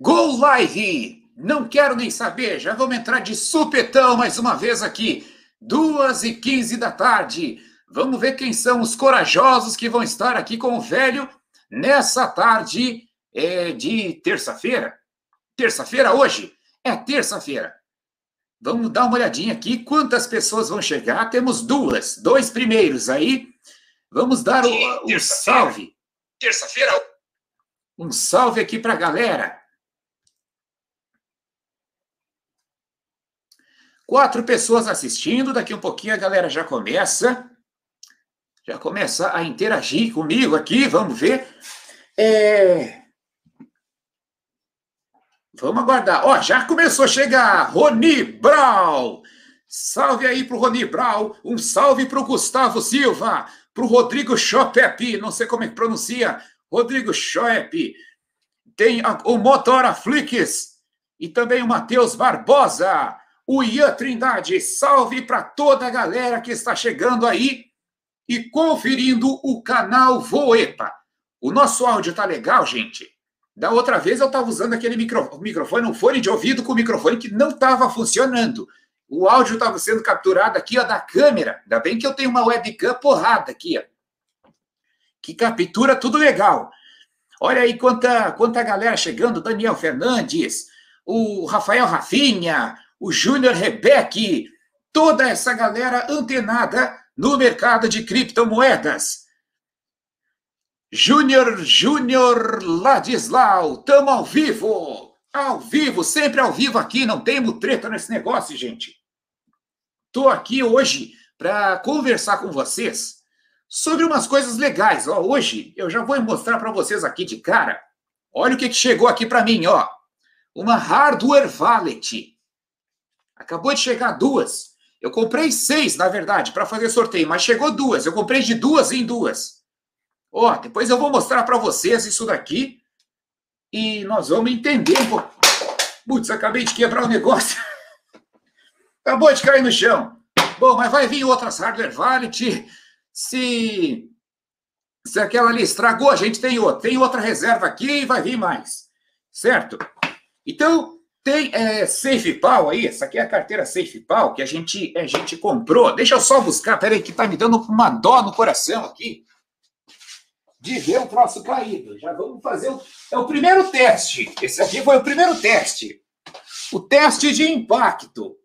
Go Live! Não quero nem saber, já vamos entrar de supetão mais uma vez aqui. Duas e quinze da tarde. Vamos ver quem são os corajosos que vão estar aqui com o velho nessa tarde é, de terça-feira. Terça-feira hoje? É terça-feira. Vamos dar uma olhadinha aqui. Quantas pessoas vão chegar? Temos duas, dois primeiros aí. Vamos dar o, o salve. Terça-feira. Um salve aqui para a galera. Quatro pessoas assistindo. Daqui um pouquinho a galera já começa. Já começa a interagir comigo aqui. Vamos ver. É... Vamos aguardar. Ó, já começou a chegar. Roni Brau. Salve aí pro Roni Brau. Um salve pro Gustavo Silva. Pro Rodrigo Chopep. Não sei como é que pronuncia. Rodrigo Schoep. Tem o Motora Flix. E também o Matheus Barbosa o Ian Trindade. Salve para toda a galera que está chegando aí e conferindo o canal Voepa. O nosso áudio tá legal, gente? Da outra vez eu estava usando aquele micro, microfone, um fone de ouvido com microfone que não estava funcionando. O áudio estava sendo capturado aqui ó, da câmera. Ainda bem que eu tenho uma webcam porrada aqui, ó, que captura tudo legal. Olha aí quanta, quanta galera chegando: Daniel Fernandes, o Rafael Rafinha, o Júnior Rebeck, toda essa galera antenada no mercado de criptomoedas. Júnior, Júnior Ladislau, tamo ao vivo, ao vivo, sempre ao vivo aqui, não temos treta nesse negócio, gente. Tô aqui hoje para conversar com vocês sobre umas coisas legais. Ó, hoje eu já vou mostrar para vocês aqui de cara. Olha o que, que chegou aqui para mim, ó. Uma hardware wallet Acabou de chegar duas. Eu comprei seis, na verdade, para fazer sorteio, mas chegou duas. Eu comprei de duas em duas. Ó, depois eu vou mostrar para vocês isso daqui e nós vamos entender um pouco. Putz, acabei de quebrar o negócio. Acabou de cair no chão. Bom, mas vai vir outras hardware wallet. Se se aquela ali estragou, a gente tem outra. Tem outra reserva aqui e vai vir mais. Certo? Então, tem é, SafePal aí, essa aqui é a carteira SafePal que a gente, a gente comprou. Deixa eu só buscar, peraí, que tá me dando uma dó no coração aqui de ver o troço caído. Já vamos fazer o. É o primeiro teste. Esse aqui foi o primeiro teste. O teste de impacto.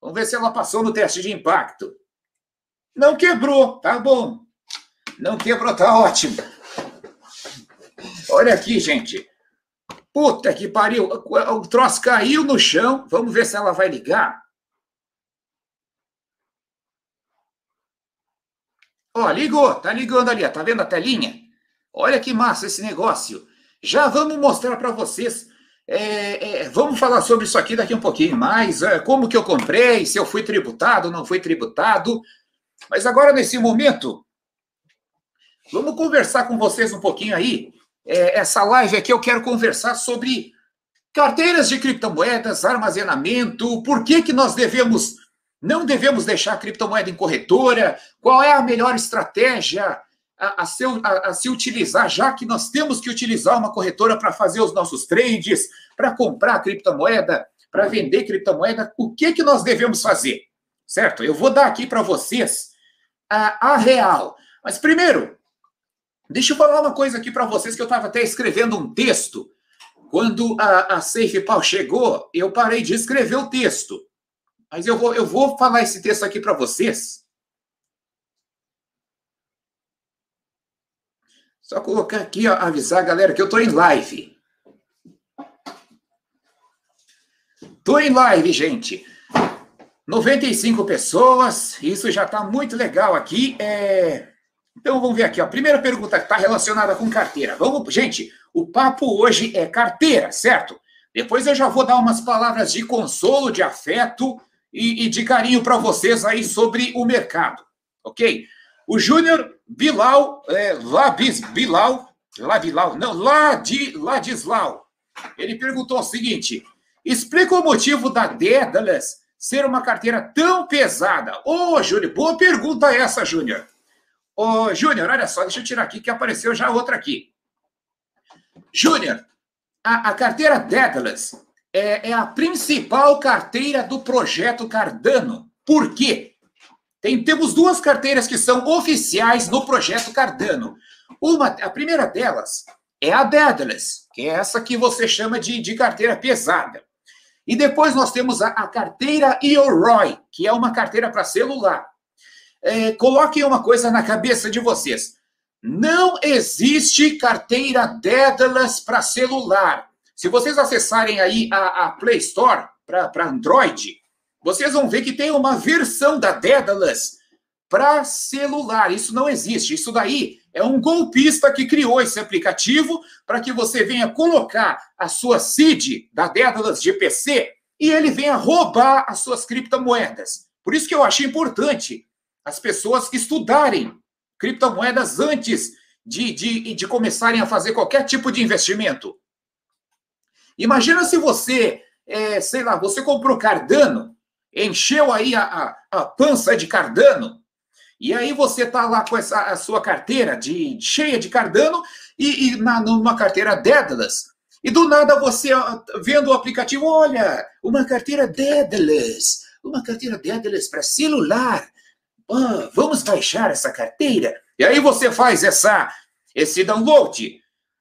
Vamos ver se ela passou no teste de impacto. Não quebrou, tá bom. Não quebrou, tá ótimo. Olha aqui, gente. Puta que pariu, o troço caiu no chão. Vamos ver se ela vai ligar. Ó, ligou, tá ligando ali, tá vendo a telinha? Olha que massa esse negócio. Já vamos mostrar para vocês. É, é, vamos falar sobre isso aqui daqui um pouquinho mais. É, como que eu comprei, se eu fui tributado, não fui tributado. Mas agora, nesse momento, vamos conversar com vocês um pouquinho aí é, essa live aqui eu quero conversar sobre carteiras de criptomoedas, armazenamento, por que, que nós devemos, não devemos deixar a criptomoeda em corretora, qual é a melhor estratégia a, a, a, a se utilizar, já que nós temos que utilizar uma corretora para fazer os nossos trades, para comprar criptomoeda, para vender criptomoeda, o que, que nós devemos fazer? Certo? Eu vou dar aqui para vocês a, a real. Mas primeiro, Deixa eu falar uma coisa aqui para vocês que eu estava até escrevendo um texto. Quando a, a SafePal chegou, eu parei de escrever o texto. Mas eu vou, eu vou falar esse texto aqui para vocês. Só colocar aqui, ó, avisar a galera que eu estou em live. Estou em live, gente. 95 pessoas, isso já está muito legal aqui. É... Então vamos ver aqui, a primeira pergunta está relacionada com carteira. Vamos, gente, o papo hoje é carteira, certo? Depois eu já vou dar umas palavras de consolo, de afeto e, e de carinho para vocês aí sobre o mercado, ok? O Júnior Bilal, é, Labis, Bilal, Labilau, não, Ladi, Ladislau, ele perguntou o seguinte: explica o motivo da Daedalus ser uma carteira tão pesada. Ô, oh, Júnior, boa pergunta essa, Júnior. Ô, Júnior, olha só, deixa eu tirar aqui que apareceu já outra aqui. Júnior, a, a carteira Daedalus é, é a principal carteira do projeto Cardano. Por quê? Tem, temos duas carteiras que são oficiais no projeto Cardano. Uma, a primeira delas é a Daedalus, que é essa que você chama de, de carteira pesada. E depois nós temos a, a carteira Eoroy, que é uma carteira para celular. É, coloquem uma coisa na cabeça de vocês. Não existe carteira Daedalus para celular. Se vocês acessarem aí a, a Play Store para Android, vocês vão ver que tem uma versão da Daedalus para celular. Isso não existe. Isso daí é um golpista que criou esse aplicativo para que você venha colocar a sua seed da Daedalus GPC e ele venha roubar as suas criptomoedas. Por isso que eu achei importante as pessoas estudarem criptomoedas antes de, de, de começarem a fazer qualquer tipo de investimento. Imagina se você, é, sei lá, você comprou Cardano, encheu aí a, a, a pança de Cardano, e aí você está lá com essa, a sua carteira de, cheia de Cardano e, e na, numa carteira Daedalus. E do nada você, vendo o aplicativo, olha, uma carteira Daedalus, uma carteira Daedalus para celular. Oh, vamos baixar essa carteira? E aí você faz essa, esse download.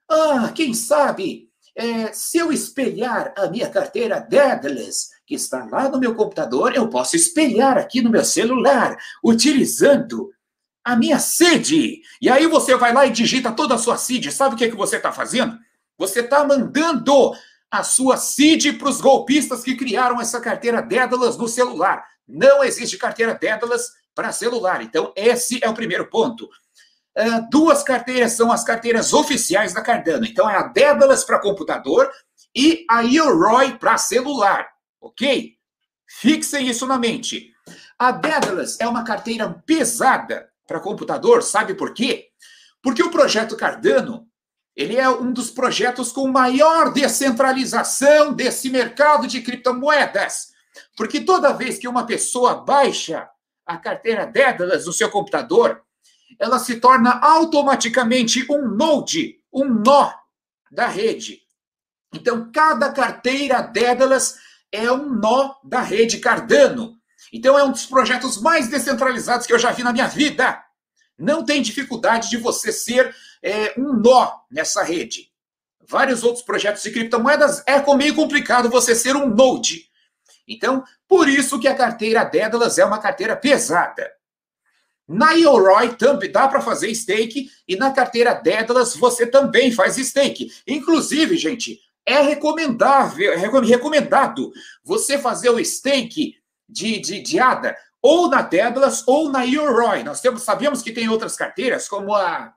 Ah, quem sabe é, se eu espelhar a minha carteira Daedalus, que está lá no meu computador, eu posso espelhar aqui no meu celular, utilizando a minha sede. E aí você vai lá e digita toda a sua sede. Sabe o que, é que você está fazendo? Você está mandando a sua CID para os golpistas que criaram essa carteira Daedalus no celular. Não existe carteira Daedalus para celular. Então, esse é o primeiro ponto. Uh, duas carteiras são as carteiras oficiais da Cardano. Então, é a Daedalus para computador e a Yoroi para celular, ok? Fixem isso na mente. A Daedalus é uma carteira pesada para computador, sabe por quê? Porque o projeto Cardano ele é um dos projetos com maior descentralização desse mercado de criptomoedas. Porque toda vez que uma pessoa baixa a carteira Daedalus no seu computador, ela se torna automaticamente um node, um nó da rede. Então, cada carteira Daedalus é um nó da rede Cardano. Então, é um dos projetos mais descentralizados que eu já vi na minha vida. Não tem dificuldade de você ser é, um nó nessa rede. Vários outros projetos de criptomoedas é meio complicado você ser um node. Então, por isso que a carteira Daedalus é uma carteira pesada. Na Yoroi também dá para fazer stake e na carteira Daedalus você também faz stake. Inclusive, gente, é recomendável, é recomendado você fazer o stake de, de, de ADA ou na Daedalus ou na Yoroi. Nós temos, sabemos que tem outras carteiras, como a,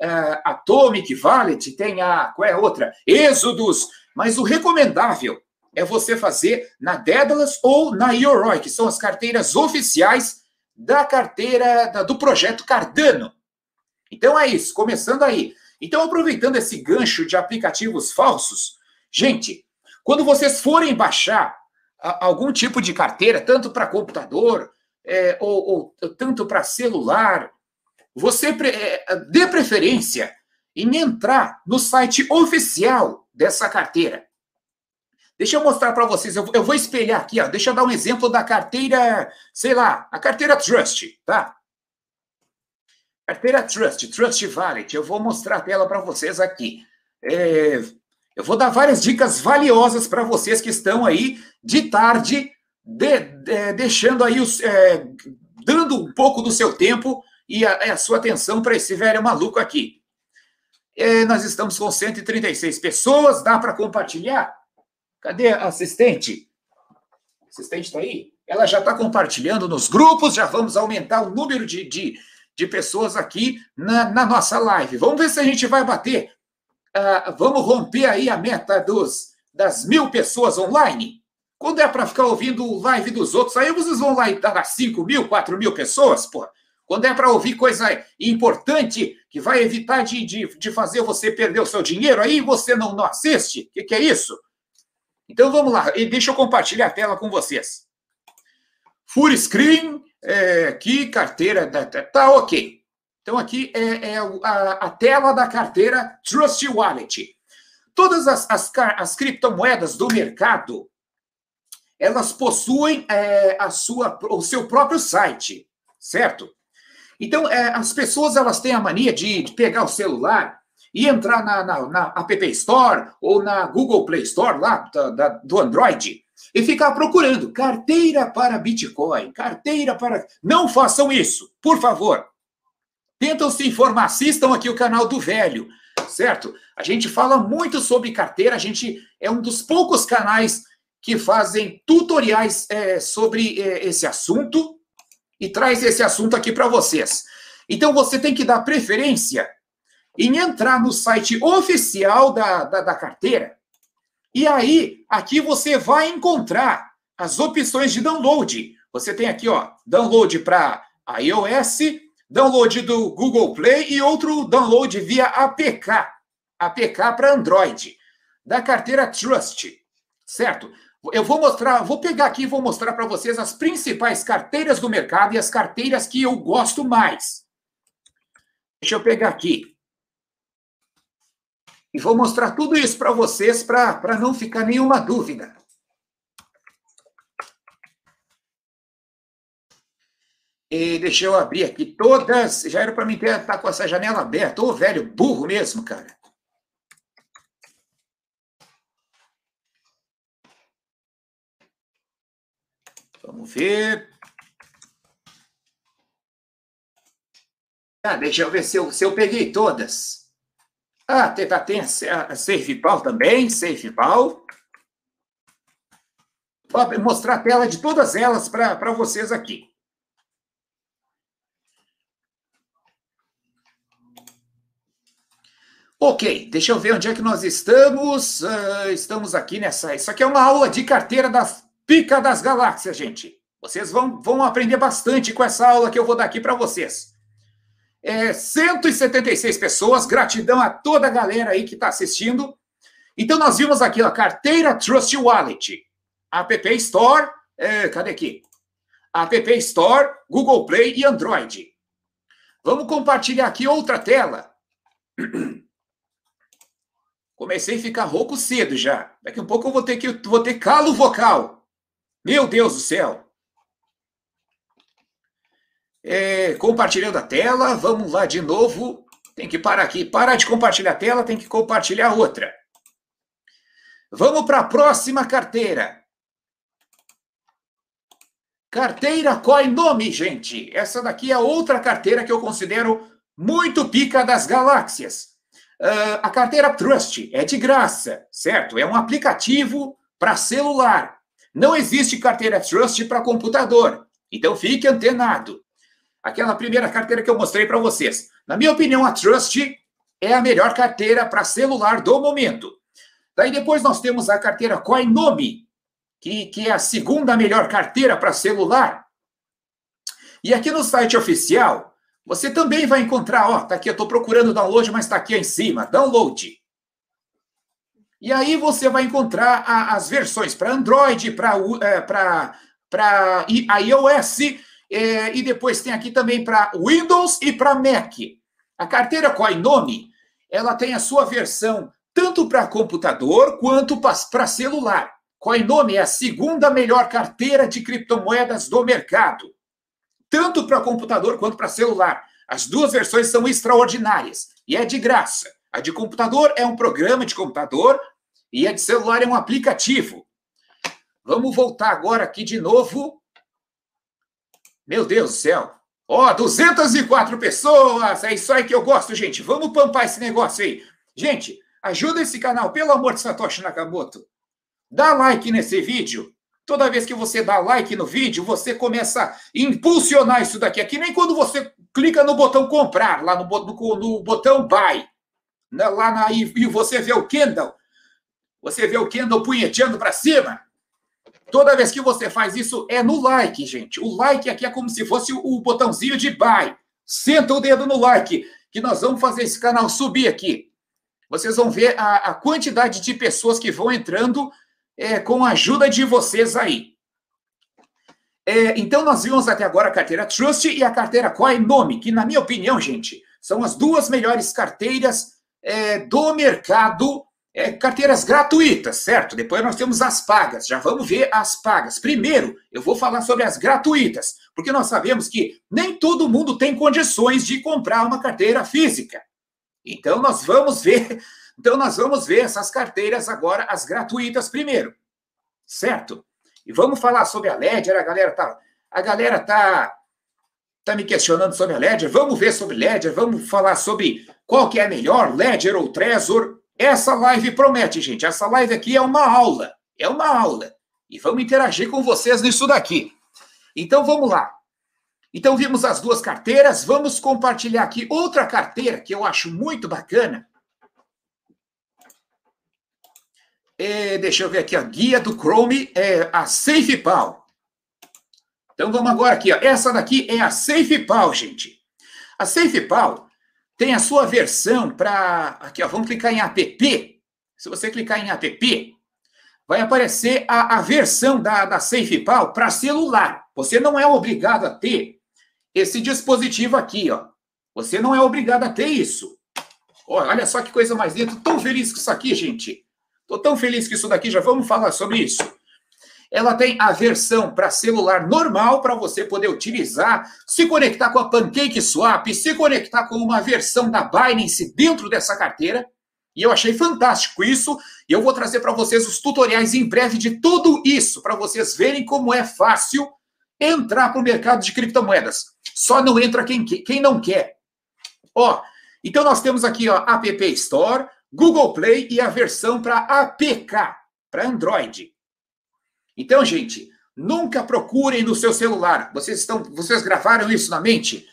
a Atomic Wallet, tem a, qual é a outra? Exodus, mas o recomendável é você fazer na Daedalus ou na Yoroi, que são as carteiras oficiais da carteira da, do projeto Cardano. Então é isso, começando aí. Então, aproveitando esse gancho de aplicativos falsos, gente, quando vocês forem baixar a, algum tipo de carteira, tanto para computador, é, ou, ou, tanto para celular, você é, dê preferência em entrar no site oficial dessa carteira. Deixa eu mostrar para vocês, eu, eu, vou espelhar aqui, ó, deixa eu dar um exemplo da carteira, sei lá, a carteira Trust, tá? Carteira Trust, Trust Wallet, eu vou mostrar a tela para vocês aqui. É, eu vou dar várias dicas valiosas para vocês que estão aí de tarde, de, de, deixando aí, os, é, dando um pouco do seu tempo e a, a sua atenção para esse velho maluco aqui. É, nós estamos com 136 pessoas, dá para compartilhar? Cadê a assistente? A assistente está aí? Ela já está compartilhando nos grupos, já vamos aumentar o número de, de, de pessoas aqui na, na, nossa live. Vamos ver se a gente vai bater. Uh, vamos romper aí a meta dos, das mil pessoas online. Quando é para ficar ouvindo live dos outros, aí vocês vão lá e dar 5 mil, 4 mil pessoas, pô. Quando é para ouvir coisa importante que vai evitar de, de, de, fazer você perder o seu dinheiro, aí você não, não assiste. O que, que é isso? Então vamos lá, e deixa eu compartilhar a tela com vocês. Full screen, é, aqui, carteira, tá ok. Então aqui é, é a, a, tela da carteira Trust Wallet. todas as, as, as criptomoedas do mercado, elas possuem é, a sua, o seu próprio site, certo? Então, é, as pessoas elas têm a mania de, de pegar o celular e entrar na, na, na, App Store ou na Google Play Store lá da, da, do Android e ficar procurando carteira para Bitcoin, carteira para. Não façam isso, por favor. Tentam se informar, assistam aqui o canal do Velho, certo? A gente fala muito sobre carteira, a gente é um dos poucos canais que fazem tutoriais é, sobre é, esse assunto e traz esse assunto aqui para vocês. Então você tem que dar preferência em entrar no site oficial da, da, da carteira. E aí, aqui você vai encontrar as opções de download. Você tem aqui, ó, download para iOS, download do Google Play e outro download via APK, APK para Android, da carteira Trust, certo? Eu vou mostrar, vou pegar aqui e vou mostrar para vocês as principais carteiras do mercado e as carteiras que eu gosto mais. Deixa eu pegar aqui. E vou mostrar tudo isso para vocês para não ficar nenhuma dúvida. E deixa eu abrir aqui todas. Já era para mim estar tá com essa janela aberta. Ô, velho, burro mesmo, cara. Vamos ver. Ah, deixa eu ver se eu, se eu peguei todas. Ah, tem, tá, tem a, SafePal também, SafePal. Vou mostrar a tela de todas elas para vocês aqui. Ok, deixa eu ver onde é que nós estamos. Uh, estamos aqui nessa. Isso aqui é uma aula de carteira das pica das galáxias, gente. Vocês vão, vão aprender bastante com essa aula que eu vou dar aqui para vocês. É, 176 pessoas, gratidão a toda a galera aí que está assistindo. Então, nós vimos aqui a carteira Trust Wallet, App Store, é, cadê aqui? App Store, Google Play e Android. Vamos compartilhar aqui outra tela. Comecei a ficar rouco cedo já. Daqui a pouco eu vou ter que vou ter calo vocal. Meu Deus do céu. É, compartilhando a tela, vamos lá de novo. Tem que parar aqui. Parar de compartilhar a tela, tem que compartilhar outra. Vamos para a próxima carteira. Carteira Coinome, gente. Essa daqui é outra carteira que eu considero muito pica das galáxias. Uh, a carteira Trust é de graça, certo? É um aplicativo para celular. Não existe carteira Trust para computador. Então fique antenado. Aquela primeira carteira que eu mostrei para vocês. Na minha opinião, a Trust é a melhor carteira para celular do momento. Daí depois nós temos a carteira Coinome, que, que é a segunda melhor carteira para celular. E aqui no site oficial, você também vai encontrar, ó, tá aqui, eu estou procurando download, mas está aqui em cima, download. E aí você vai encontrar a, as versões para Android, para é, iOS, é, e depois tem aqui também para Windows e para Mac. A carteira Coinome, ela tem a sua versão tanto para computador quanto para celular. Coinome é a segunda melhor carteira de criptomoedas do mercado tanto para computador quanto para celular. As duas versões são extraordinárias e é de graça. A de computador é um programa de computador e a de celular é um aplicativo. Vamos voltar agora aqui de novo. Meu Deus do céu. Ó, oh, 204 pessoas. É isso aí que eu gosto, gente. Vamos pampar esse negócio aí. Gente, ajuda esse canal, pelo amor de Satoshi Nakamoto. Dá like nesse vídeo. Toda vez que você dá like no vídeo, você começa a impulsionar isso daqui. É que nem quando você clica no botão comprar, lá no, no, no botão buy, né, lá na, e, e você vê o Kindle, você vê o Kindle punheteando para cima. Toda vez que você faz isso, é no like, gente. O like aqui é como se fosse o, botãozinho de buy. Senta o dedo no like, que nós vamos fazer esse canal subir aqui. Vocês vão ver a, a quantidade de pessoas que vão entrando é, com a ajuda de vocês aí. É, então, nós vimos até agora a carteira Trust e a carteira Coinome, que, na minha opinião, gente, são as duas melhores carteiras é, do mercado é, carteiras gratuitas, certo? Depois nós temos as pagas. Já vamos ver as pagas. Primeiro, eu vou falar sobre as gratuitas, porque nós sabemos que nem todo mundo tem condições de comprar uma carteira física. Então nós vamos ver, então nós vamos ver essas carteiras agora as gratuitas primeiro. Certo? E vamos falar sobre a Ledger, a galera tá a galera tá tá me questionando sobre a Ledger. Vamos ver sobre Ledger, vamos falar sobre qual que é melhor, Ledger ou Trezor. Essa live promete, gente. Essa live aqui é uma aula. É uma aula. E vamos interagir com vocês nisso daqui. Então vamos lá. Então vimos as duas carteiras. Vamos compartilhar aqui outra carteira que eu acho muito bacana. É, deixa eu ver aqui, a guia do Chrome é a SafePal. Então vamos agora aqui, ó. Essa daqui é a SafePal, gente. A SafePal tem a sua versão para. Aqui, ó, vamos clicar em app. Se você clicar em app, vai aparecer a, a versão da, da SafePal para celular. Você não é obrigado a ter esse dispositivo aqui, ó. Você não é obrigado a ter isso. Olha só que coisa mais linda. Tô tão feliz com isso aqui, gente. Tô tão feliz com isso daqui. Já vamos falar sobre isso. Ela tem a versão para celular normal para você poder utilizar, se conectar com a Pancake Swap, se conectar com uma versão da Binance dentro dessa carteira. E eu achei fantástico isso. E eu vou trazer para vocês os tutoriais em breve de tudo isso, para vocês verem como é fácil entrar para o mercado de criptomoedas. Só não entra quem, quem não quer. Ó, então nós temos aqui ó, App Store, Google Play e a versão para APK, para Android. Então, gente, nunca procurem no seu celular. Vocês estão, vocês gravaram isso na mente?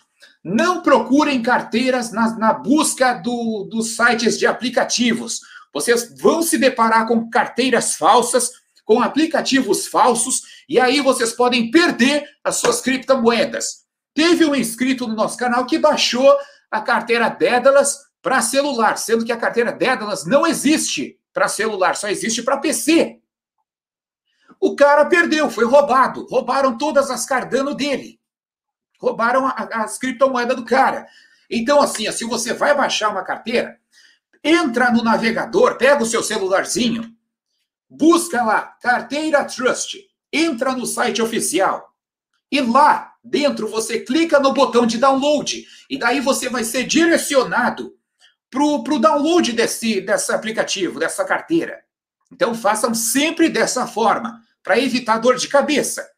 Não procurem carteiras na, na busca do, dos sites de aplicativos. Vocês vão se deparar com carteiras falsas, com aplicativos falsos, e aí vocês podem perder as suas criptomoedas. Teve um inscrito no nosso canal que baixou a carteira Dédalas para celular, sendo que a carteira Dédalas não existe para celular, só existe para PC. O cara perdeu, foi roubado. Roubaram todas as Cardano dele. Roubaram as criptomoedas do cara. Então, assim, se você vai baixar uma carteira, entra no navegador, pega o seu celularzinho, busca lá, carteira Trust, entra no site oficial. E lá dentro você clica no botão de download. E daí você vai ser direcionado para o download desse, desse aplicativo, dessa carteira. Então façam sempre dessa forma para evitar dor de cabeça.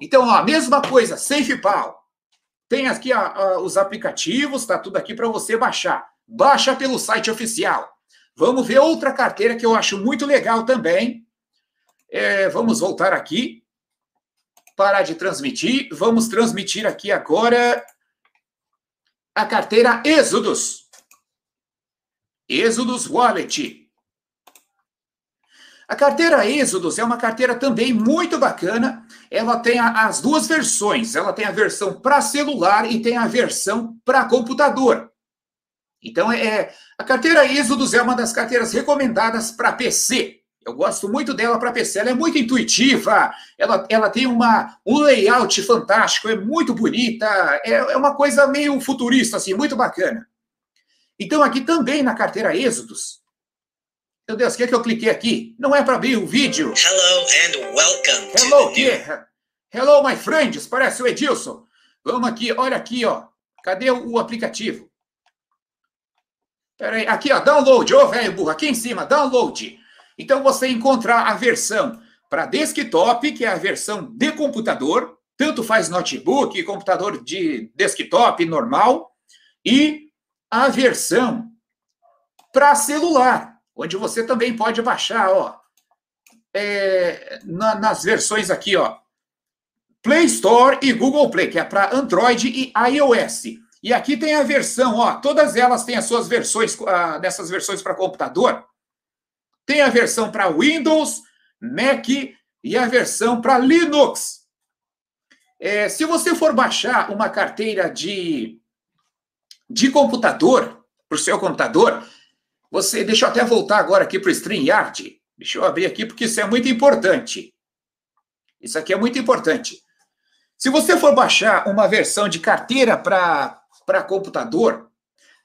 Então, ó, mesma coisa, SafePal. Tem aqui ó, os aplicativos, tá tudo aqui para você baixar. Baixa pelo site oficial. Vamos ver outra carteira que eu acho muito legal também. É, vamos voltar aqui. Parar de transmitir. Vamos transmitir aqui agora a carteira Exodus. Exodus Wallet. A carteira Exodus é uma carteira também muito bacana. Ela tem a, as duas versões. Ela tem a versão para celular e tem a versão para computador. Então, é, é, a carteira Exodus é uma das carteiras recomendadas para PC. Eu gosto muito dela para PC. Ela é muito intuitiva, ela, ela tem uma, um layout fantástico, é muito bonita, é, é uma coisa meio futurista, assim, muito bacana. Então, aqui também na carteira Exodus, meu Deus, o que, é que eu cliquei aqui? Não é para abrir o vídeo. Hello and welcome Hello, to the Hello, my friends. Parece o Edilson. Vamos aqui, olha aqui, ó. Cadê o, aplicativo? Peraí, aqui, ó, download. Ô, oh, velho burro, aqui em cima, download. Então, você encontrar a versão para desktop, que é a versão de computador, tanto faz notebook, computador de desktop normal, e a versão para celular, onde você também pode baixar, ó, é, na, nas versões aqui, ó, Play Store e Google Play, que é para Android e iOS. E aqui tem a versão, ó, todas elas têm as suas versões, ah, dessas versões para computador. Tem a versão para Windows, Mac e a versão para Linux. É, se você for baixar uma carteira de, de computador, para o seu computador, você, deixa eu até voltar agora aqui para o StreamYard. Deixa eu abrir aqui, porque isso é muito importante. Isso aqui é muito importante. Se você for baixar uma versão de carteira para computador,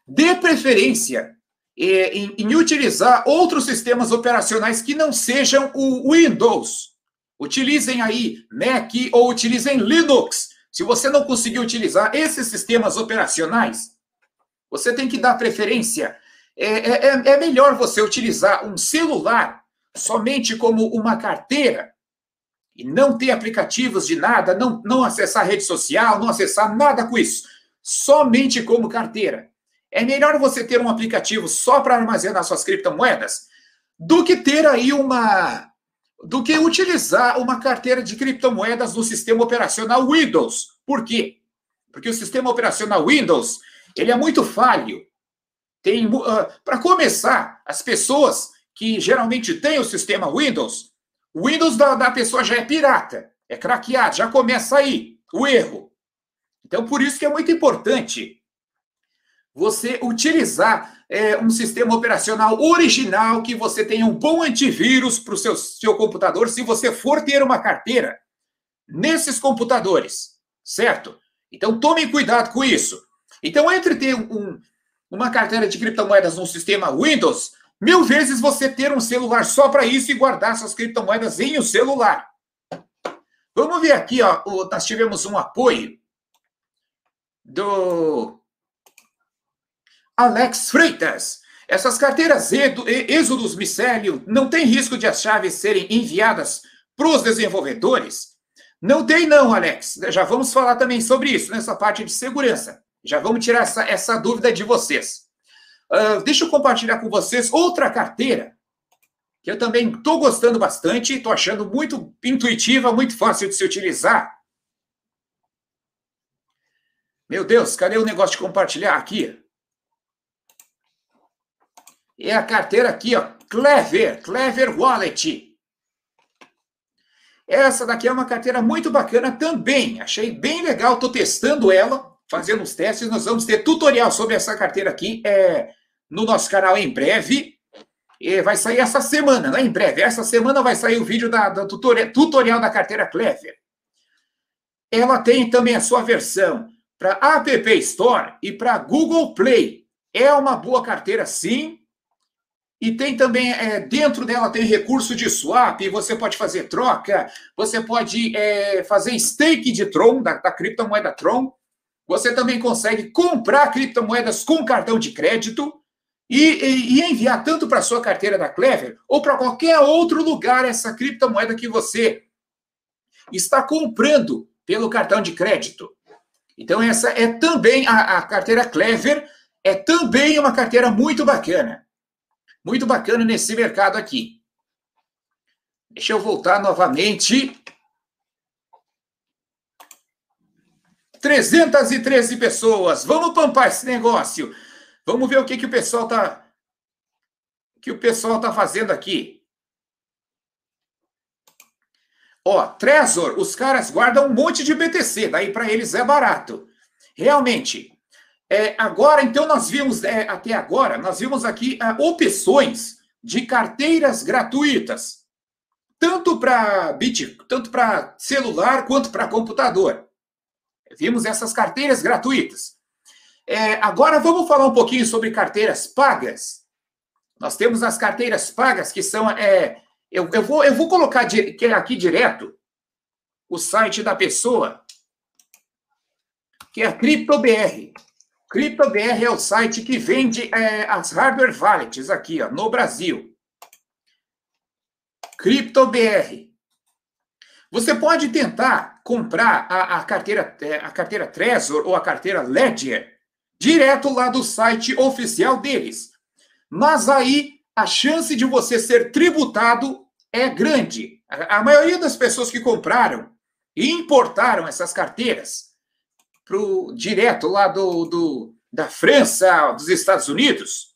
dê preferência é, em, em, utilizar outros sistemas operacionais que não sejam o Windows. Utilizem aí Mac ou utilizem Linux. Se você não conseguir utilizar esses sistemas operacionais, você tem que dar preferência. É, é, é, é melhor você utilizar um celular somente como uma carteira e não ter aplicativos de nada, não, não acessar rede social, não acessar nada com isso, somente como carteira. É melhor você ter um aplicativo só para armazenar suas criptomoedas do que ter aí uma. do que utilizar uma carteira de criptomoedas no sistema operacional Windows. Por quê? Porque o sistema operacional Windows ele é muito falho. Tem, uh, ah, para começar, as pessoas que geralmente têm o sistema Windows, o Windows da, da pessoa já é pirata, é craqueado, já começa aí o erro. Então, por isso que é muito importante você utilizar é, um sistema operacional original, que você tenha um bom antivírus para o seu, seu computador, se você for ter uma carteira nesses computadores, certo? Então, tome cuidado com isso. Então, entre ter um, uma carteira de criptomoedas no sistema Windows, mil vezes você ter um celular só para isso e guardar suas criptomoedas em um celular. Vamos ver aqui, ó, nós tivemos um apoio do Alex Freitas. Essas carteiras Êxodos Micélio não tem risco de as chaves serem enviadas para os desenvolvedores? Não tem, não, Alex. Já vamos falar também sobre isso nessa parte de segurança. Já vamos tirar essa, essa dúvida de vocês. Uh, deixa eu compartilhar com vocês outra carteira que eu também estou gostando bastante, estou achando muito intuitiva, muito fácil de se utilizar. Meu Deus, cadê o negócio de compartilhar aqui? É a carteira aqui, ó, Clever, Clever Wallet. Essa daqui é uma carteira muito bacana também. Achei bem legal, estou testando ela, fazendo os testes. Nós vamos ter tutorial sobre essa carteira aqui é, no nosso canal em breve. E vai sair essa semana, não é em breve. Essa semana vai sair o vídeo da, da tutorial, tutorial da carteira Clever. Ela tem também a sua versão para App Store e para Google Play. É uma boa carteira, sim. E tem também, é, dentro dela tem recurso de swap, você pode fazer troca, você pode é, fazer stake de Tron, da, da criptomoeda Tron. Você também consegue comprar criptomoedas com cartão de crédito e, e, e enviar tanto para a sua carteira da Clever ou para qualquer outro lugar essa criptomoeda que você está comprando pelo cartão de crédito. Então, essa é também a, a carteira Clever, é também uma carteira muito bacana muito bacana nesse mercado aqui. Deixa eu voltar novamente. 313 pessoas. Vamos pampar esse negócio. Vamos ver o que, que o pessoal tá que o pessoal tá fazendo aqui. Ó, Trezor, os caras guardam um monte de BTC, daí para eles é barato. Realmente, é, agora, então, nós vimos, é, até agora, nós vimos aqui é, opções de carteiras gratuitas, tanto para bit, tanto para celular quanto para computador. Vimos essas carteiras gratuitas. É, agora vamos falar um pouquinho sobre carteiras pagas. Nós temos as carteiras pagas que são. É, eu, eu, vou, eu vou colocar aqui direto o site da pessoa, que é a CryptoBR. CryptoBR é o site que vende é, as hardware wallets aqui, ó, no Brasil. CryptoBR. Você pode tentar comprar a, a, carteira, é, a carteira Trezor ou a carteira Ledger direto lá do site oficial deles. Mas aí a chance de você ser tributado é grande. A, a maioria das pessoas que compraram e importaram essas carteiras pro, direto lá do, do, da França, dos Estados Unidos,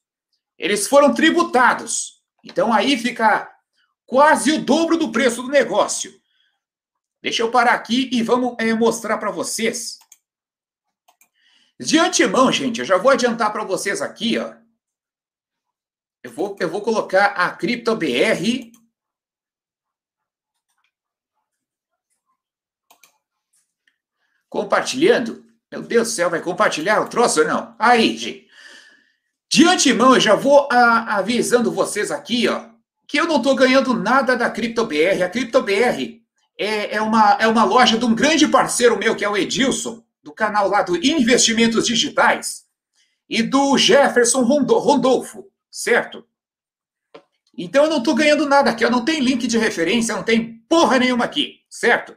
eles foram tributados. Então aí fica quase o dobro do preço do negócio. Deixa eu parar aqui e vamos é, mostrar para vocês. De antemão, gente, eu já vou adiantar para vocês aqui, ó. Eu vou, eu vou colocar a CryptoBR. Compartilhando. Meu Deus do céu, vai compartilhar o troço ou não? Aí, gente. De antemão, eu já vou a, avisando vocês aqui, ó, que eu não estou ganhando nada da CryptoBR. A CryptoBR é, é, uma, é uma loja de um grande parceiro meu, que é o Edilson, do canal lá do Investimentos Digitais, e do Jefferson Rondolfo, certo? Então eu não estou ganhando nada aqui, eu não tenho link de referência, não tem porra nenhuma aqui, certo?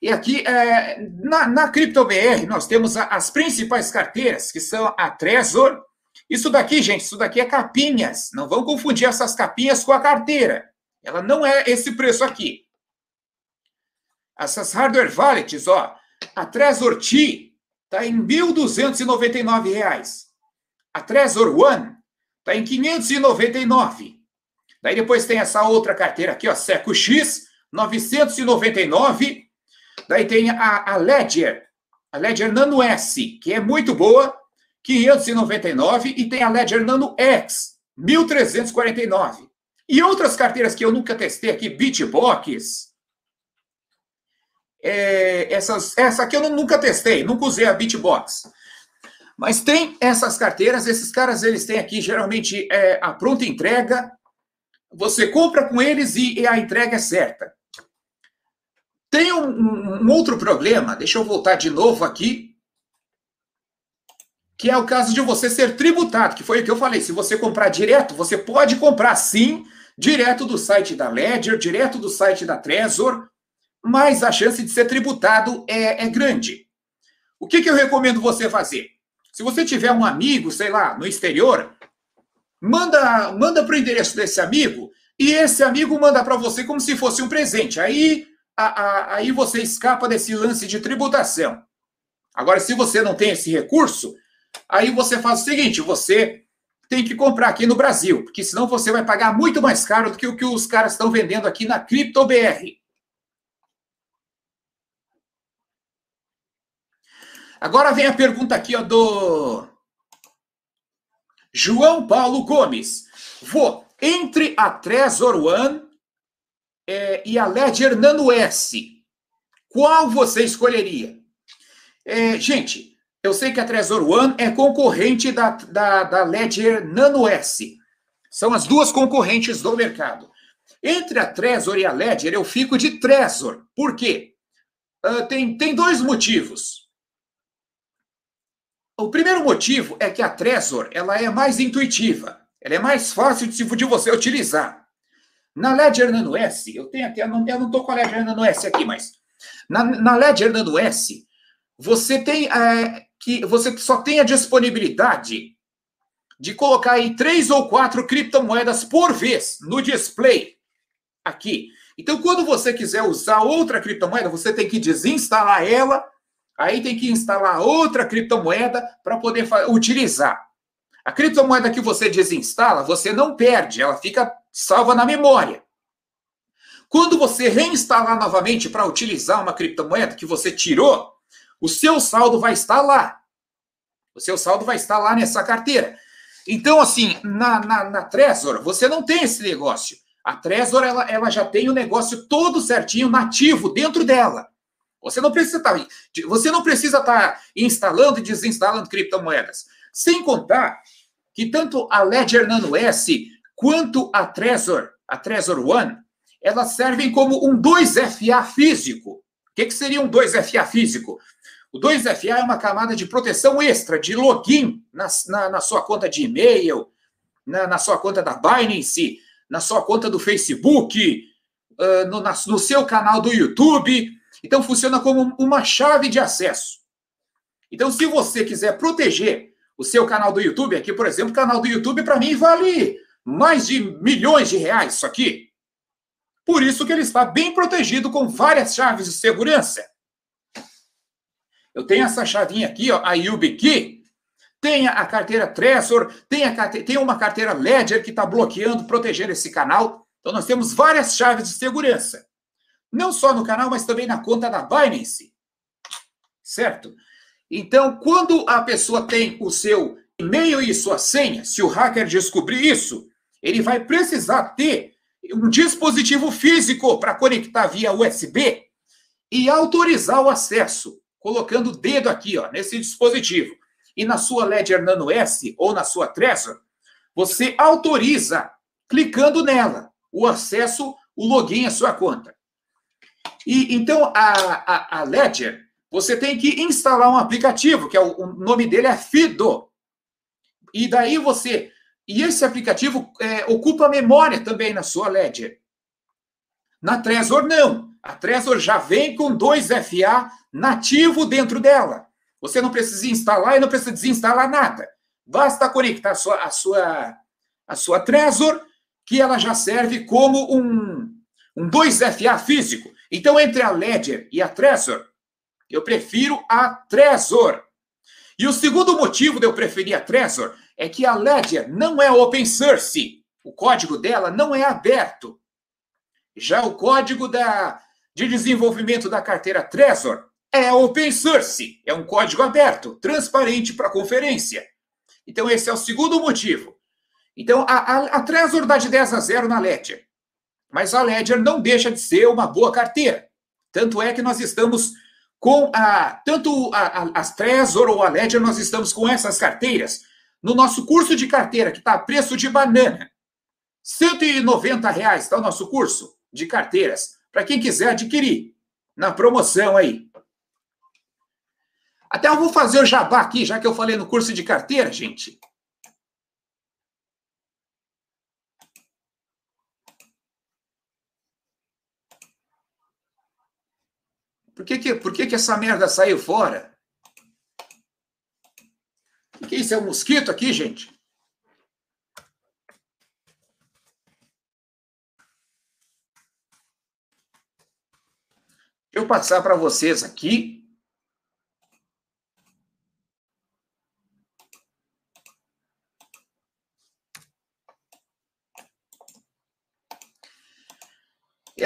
E aqui, é, na, na CryptoBR, nós temos as principais carteiras, que são a Trezor. Isso daqui, gente, isso daqui é capinhas. Não vão confundir essas capinhas com a carteira. Ela não é esse preço aqui. Essas hardware wallets, ó, a Trezor T está em R$ 1.299. A Trezor One está em 599. Daí depois tem essa outra carteira aqui, ó, Seco X, 999. Daí tem a, a Ledger, a Ledger Nano S, que é muito boa, 599. E tem a Ledger Nano X, 1349. E outras carteiras que eu nunca testei aqui, Bitbox. É, essas, essa aqui eu nunca testei, nunca usei a Bitbox. Mas tem essas carteiras, esses caras eles têm aqui geralmente é, a pronta entrega, você compra com eles e, e a entrega é certa. Tem um, um outro problema, deixa eu voltar de novo aqui, que é o caso de você ser tributado, que foi o que eu falei. Se você comprar direto, você pode comprar sim, direto do site da Ledger, direto do site da Trezor, mas a chance de ser tributado é, é grande. O que, que eu recomendo você fazer? Se você tiver um amigo, sei lá, no exterior, manda manda para o endereço desse amigo e esse amigo manda para você como se fosse um presente. Aí, a, a, aí você escapa desse lance de tributação. Agora, se você não tem esse recurso, aí você faz o seguinte: você tem que comprar aqui no Brasil, porque senão você vai pagar muito mais caro do que o que os caras estão vendendo aqui na CryptoBR. Agora vem a pergunta aqui ó, do João Paulo Gomes. Vou entre a Trezor One é, e a Ledger Nano S. Qual você escolheria? É, gente, eu sei que a Trezor One é concorrente da, da, da Ledger Nano S. São as duas concorrentes do mercado. Entre a Trezor e a Ledger, eu fico de Trezor. Por quê? Uh, tem, tem dois motivos. O primeiro motivo é que a Trezor ela é mais intuitiva, ela é mais fácil de, você utilizar. Na Ledger Nano S, eu tenho até, eu não estou com a Ledger Nano S aqui, mas na, na Ledger Nano S, você tem é, que você só tem a disponibilidade de colocar aí três ou quatro criptomoedas por vez no display aqui. Então, quando você quiser usar outra criptomoeda, você tem que desinstalar ela Aí tem que instalar outra criptomoeda para poder utilizar. A criptomoeda que você desinstala, você não perde, ela fica salva na memória. Quando você reinstalar novamente para utilizar uma criptomoeda que você tirou, o seu saldo vai estar lá. O seu saldo vai estar lá nessa carteira. Então, assim, na, na, na Trezor, você não tem esse negócio. A Trezor, ela, ela já tem o negócio todo certinho, nativo, dentro dela. Você não precisa estar, tá você não precisa estar tá instalando e desinstalando criptomoedas. Sem contar que tanto a Ledger Nano S quanto a Trezor, a Trezor One, elas servem como um 2FA físico. O que, que seria um 2FA físico? O 2FA é uma camada de proteção extra, de login na, na, na sua conta de e-mail, na, na, sua conta da Binance, na sua conta do Facebook, uh, no, no seu canal do YouTube. Então, funciona como uma chave de acesso. Então, se você quiser proteger o seu canal do YouTube, aqui, por exemplo, o canal do YouTube, para mim, vale mais de milhões de reais isso aqui. Por isso que ele está bem protegido com várias chaves de segurança. Eu tenho essa chavinha aqui, ó, a YubiKey, tem a carteira Trezor, tem, a, tem uma carteira Ledger que está bloqueando, protegendo esse canal. Então, nós temos várias chaves de segurança. Não só no canal, mas também na conta da Binance. Certo? Então, quando a pessoa tem o seu e-mail e sua senha, se o hacker descobrir isso, ele vai precisar ter um dispositivo físico para conectar via USB e autorizar o acesso, colocando o dedo aqui, ó, nesse dispositivo. E na sua Ledger Nano S ou na sua Trezor, você autoriza, clicando nela, o acesso, o login à sua conta. E então a, a, a Ledger, você tem que instalar um aplicativo, que é o, o nome dele é Fido. E daí você. E esse aplicativo é, ocupa memória também na sua Ledger. Na Trezor, não. A Trezor já vem com dois FA nativo dentro dela. Você não precisa instalar e não precisa desinstalar nada. Basta conectar a sua, a sua, a sua Trezor, que ela já serve como um, um 2FA físico. Então, entre a Ledger e a Trezor, eu prefiro a Trezor. E o segundo motivo de eu preferir a Trezor é que a Ledger não é open source. O código dela não é aberto. Já o código da, de desenvolvimento da carteira Trezor é open source, é um código aberto, transparente para conferência. Então, esse é o segundo motivo. Então, a, a, a Trezor dá de 10 a 0 na Ledger. Mas a Ledger não deixa de ser uma boa carteira. Tanto é que nós estamos com a. Tanto a, a, as Trezor ou a Ledger, nós estamos com essas carteiras no nosso curso de carteira, que está a preço de banana. 190 reais está o nosso curso de carteiras, para quem quiser adquirir, na promoção aí. Até eu vou fazer o jabá aqui, já que eu falei no curso de carteira, gente. Por que, que, por que, que essa merda saiu fora? O que é isso? É um mosquito aqui, gente? eu passar para vocês aqui.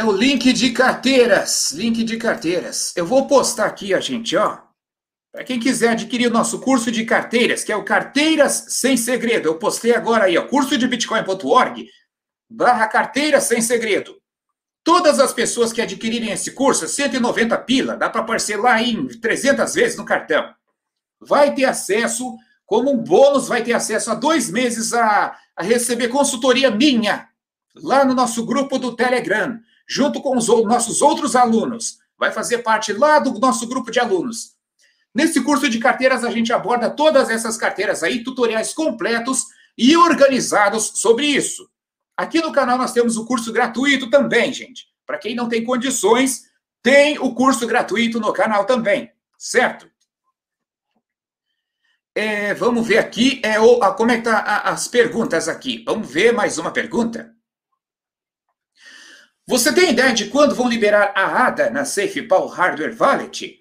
É o link de carteiras, link de carteiras. Eu vou postar aqui, a gente, ó. Para quem quiser adquirir o nosso curso de carteiras, que é o Carteiras Sem Segredo. Eu postei agora aí, ó, curso de bitcoin.org barra sem segredo. Todas as pessoas que adquirirem esse curso, 190 pila, dá para parcelar em 300 vezes no cartão. Vai ter acesso, como um bônus, vai ter acesso a dois meses a, a receber consultoria minha, lá no nosso grupo do Telegram, junto com os nossos outros alunos. Vai fazer parte lá do nosso grupo de alunos. Nesse curso de carteiras, a gente aborda todas essas carteiras aí, tutoriais completos e organizados sobre isso. Aqui no canal nós temos o curso gratuito também, gente. Para quem não tem condições, tem o curso gratuito no canal também, certo? É, vamos ver aqui é, o, a, como é que tá a, as perguntas aqui. Vamos ver mais uma pergunta. Você tem ideia de quando vão liberar a ADA na SafePal Hardware Wallet?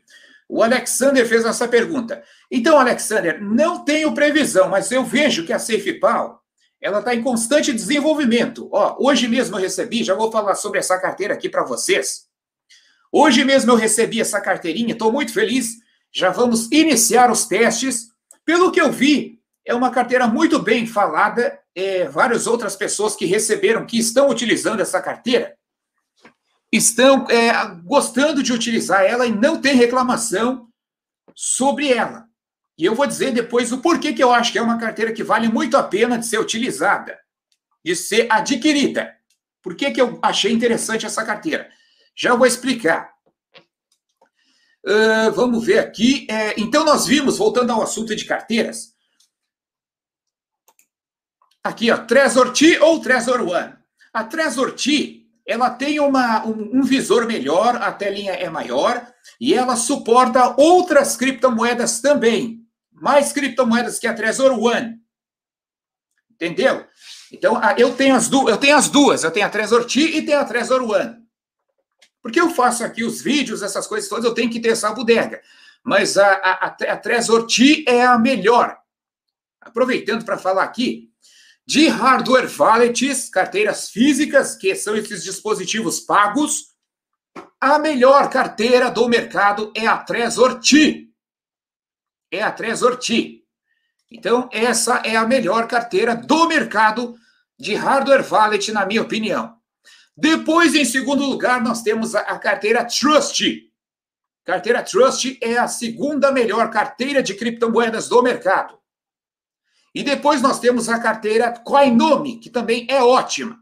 O Alexander fez essa pergunta. Então, Alexander, não tenho previsão, mas eu vejo que a SafePal ela está em constante desenvolvimento. Ó, hoje mesmo eu recebi, já vou falar sobre essa carteira aqui para vocês. Hoje mesmo eu recebi essa carteirinha, estou muito feliz. Já vamos iniciar os testes. Pelo que eu vi, é uma carteira muito bem falada. É, várias outras pessoas que receberam, que estão utilizando essa carteira, estão é, gostando de utilizar ela e não tem reclamação sobre ela. E eu vou dizer depois o porquê que eu acho que é uma carteira que vale muito a pena de ser utilizada, de ser adquirida. Por que, que eu achei interessante essa carteira? Já vou explicar. Uh, vamos ver aqui. É, então, nós vimos, voltando ao assunto de carteiras, aqui, ó, Trezor T ou Trezor One. A Trezor T, ela tem uma, um, um visor melhor, a telinha é maior, e ela suporta outras criptomoedas também mais criptomoedas que a Trezor One. Entendeu? Então, eu tenho as, eu tenho as duas. Eu tenho a Trezor T e tenho a Trezor One. Porque eu faço aqui os vídeos, essas coisas todas, eu tenho que ter essa bodega. Mas a, a, a Trezor T é a melhor. Aproveitando para falar aqui, de hardware wallets, carteiras físicas, que são esses dispositivos pagos, a melhor carteira do mercado é a Trezor T é a Trezor T. Então, essa é a melhor carteira do mercado de hardware wallet, na minha opinião. Depois, em segundo lugar, nós temos a, carteira Trust. Carteira Trust é a segunda melhor carteira de criptomoedas do mercado. E depois nós temos a carteira Coinome, que também é ótima.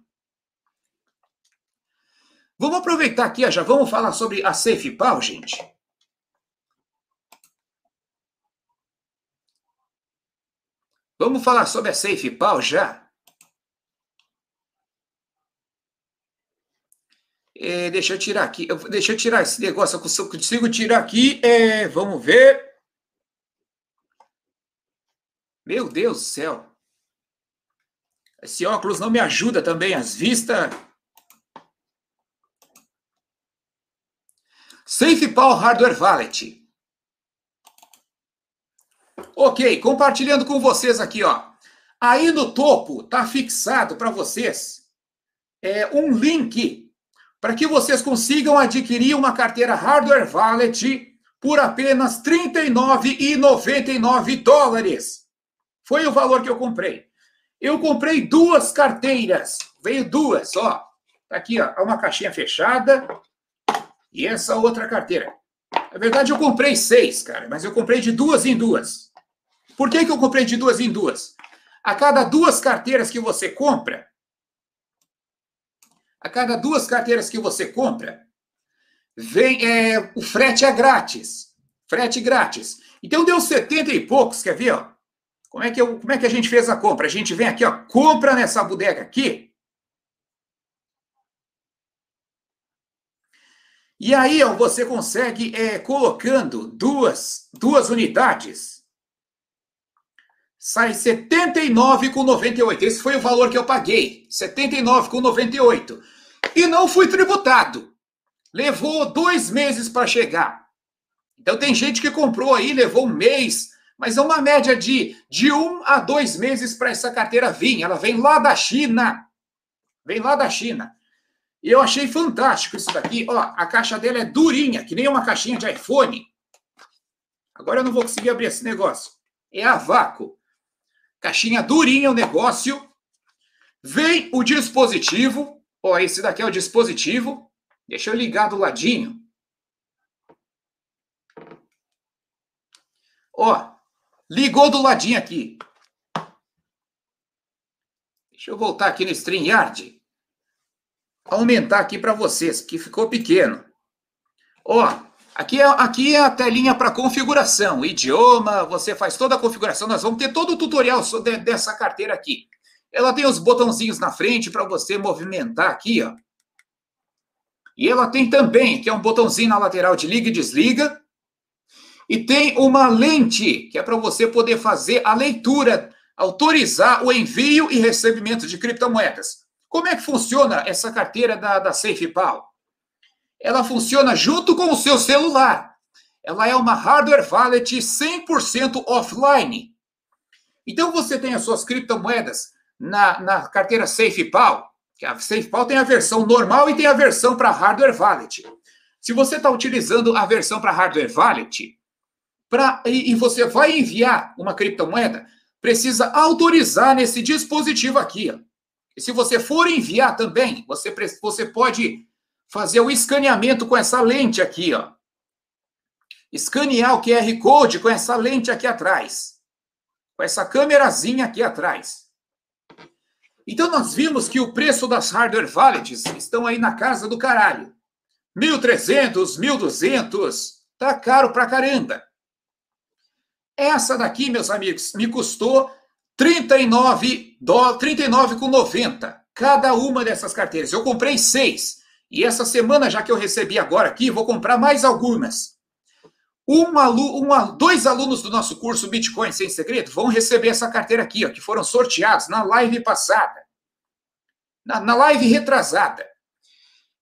Vamos aproveitar aqui, ó, já vamos falar sobre a SafePal, gente. Vamos falar sobre a SafePal já? É, deixa eu tirar aqui. Eu, deixa eu tirar esse negócio. Eu consigo tirar aqui. É, vamos ver. Meu Deus do céu. Esse óculos não me ajuda também. As vistas. SafePal Hardware Wallet. Ok, compartilhando com vocês aqui, ó. Aí no topo tá fixado para vocês é um link para que vocês consigam adquirir uma carteira Hardware Wallet por apenas R$ 39,99 dólares. Foi o valor que eu comprei. Eu comprei duas carteiras. Veio duas, ó. Tá aqui, ó, uma caixinha fechada e essa outra carteira. Na verdade, eu comprei seis, cara, mas eu comprei de duas em duas. Por que, que eu comprei de duas em duas? A cada duas carteiras que você compra, a cada duas carteiras que você compra, vem é, o frete é grátis. Frete grátis. Então deu 70 e poucos, quer ver? Ó? Como, é que eu, como é que a gente fez a compra? A gente vem aqui, ó, compra nessa bodega aqui. E aí ó, você consegue, é, colocando duas, duas unidades, sai 79,98. Esse foi o valor que eu paguei, 79,98. E não fui tributado. Levou dois meses para chegar. Então tem gente que comprou aí, levou um mês, mas é uma média de, de um a dois meses para essa carteira vir. Ela vem lá da China. Vem lá da China. E eu achei fantástico isso daqui. Ó, a caixa dela é durinha, que nem uma caixinha de iPhone. Agora eu não vou conseguir abrir esse negócio. É a vácuo. Caixinha durinha o negócio. Vem o dispositivo. Ó, esse daqui é o dispositivo. Deixa eu ligar do ladinho. Ó, ligou do ladinho aqui. Deixa eu voltar aqui no StreamYard. Aumentar aqui para vocês, que ficou pequeno. Ó, Aqui é, aqui é a telinha para configuração, idioma, você faz toda a configuração. Nós vamos ter todo o tutorial dessa carteira aqui. Ela tem os botãozinhos na frente para você movimentar aqui, ó. E ela tem também, que é um botãozinho na lateral de liga e desliga. E tem uma lente, que é para você poder fazer a leitura, autorizar o envio e recebimento de criptomoedas. Como é que funciona essa carteira da, da SafePal? ela funciona junto com o seu celular. Ela é uma hardware wallet 100% offline. Então você tem as suas criptomoedas na, na carteira SafePal, que a SafePal tem a versão normal e tem a versão para hardware wallet. Se você está utilizando a versão para hardware wallet, pra, e, e você vai enviar uma criptomoeda, precisa autorizar nesse dispositivo aqui. Ó. E se você for enviar também, você, você pode fazer o escaneamento com essa lente aqui, ó. Escanear o QR Code com essa lente aqui atrás. Com essa câmerazinha aqui atrás. Então nós vimos que o preço das hardware wallets estão aí na casa do caralho. 1.300, 1.200, tá caro pra caramba. Essa daqui, meus amigos, me custou 39 dólares, 39,90 cada uma dessas carteiras. Eu comprei seis. E essa semana, já que eu recebi agora aqui, vou comprar mais algumas. Um alu dois alunos do nosso curso Bitcoin Sem Segredo vão receber essa carteira aqui, ó, que foram sorteados na live passada, na, na live retrasada.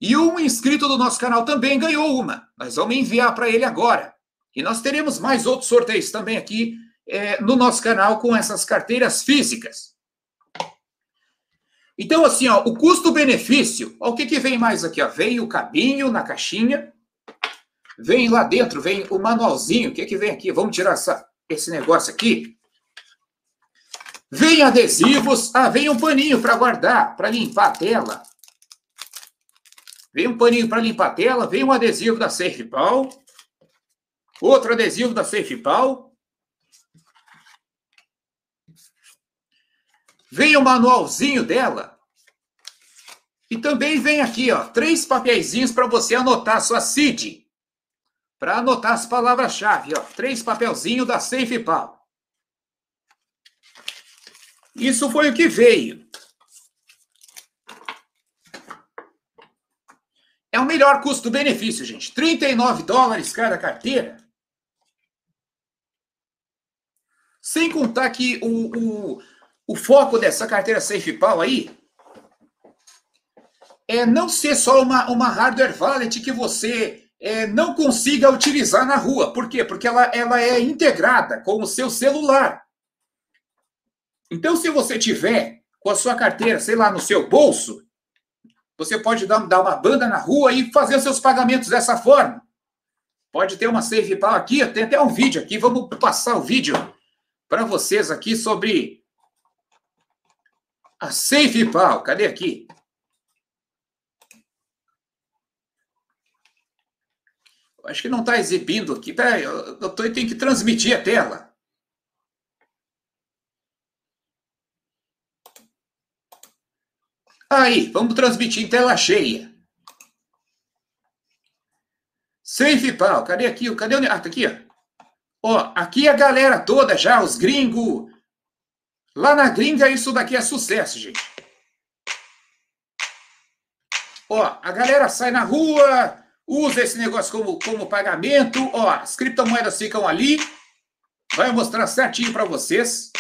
E um inscrito do nosso canal também ganhou uma. Nós vamos enviar para ele agora. E nós teremos mais outros sorteios também aqui é, no nosso canal com essas carteiras físicas. Então, assim, ó, o custo-benefício, o que, que vem mais aqui? Ó? Vem o cabinho na caixinha, vem lá dentro, vem o manualzinho, o que, que vem aqui? Vamos tirar essa, esse negócio aqui. Vem adesivos, ah, vem um paninho para guardar, para limpar a tela. Vem um paninho para limpar a tela, vem um adesivo da SafePal, outro adesivo da SafePal, Vem o manualzinho dela. E também vem aqui, ó, três papeizinhos para você anotar sua CID. Para anotar as palavras-chave, ó. Três papelzinhos da SafePal. Isso foi o que veio. É o melhor custo-benefício, gente. 39 dólares cada carteira. Sem contar que o, o, o foco dessa carteira SafePal aí é não ser só uma, uma hardware wallet que você é, não consiga utilizar na rua. Por quê? Porque ela, ela é integrada com o seu celular. Então, se você tiver com a sua carteira, sei lá, no seu bolso, você pode dar, dar uma banda na rua e fazer os seus pagamentos dessa forma. Pode ter uma SafePal aqui, tem até um vídeo aqui, vamos passar o vídeo para vocês aqui sobre a SafePal. Cadê aqui? Acho que não está exibindo aqui. Peraí, eu, eu tenho que transmitir a tela. Aí, vamos transmitir em tela cheia. SafePal, cadê aqui? Cadê o... Ah, tá aqui, ó. Ó, aqui a galera toda já, os gringos. Lá na gringa isso daqui é sucesso, gente. Ó, a galera sai na rua, usa esse negócio como, como pagamento. Ó, as criptomoedas ficam ali. Vai mostrar certinho para vocês.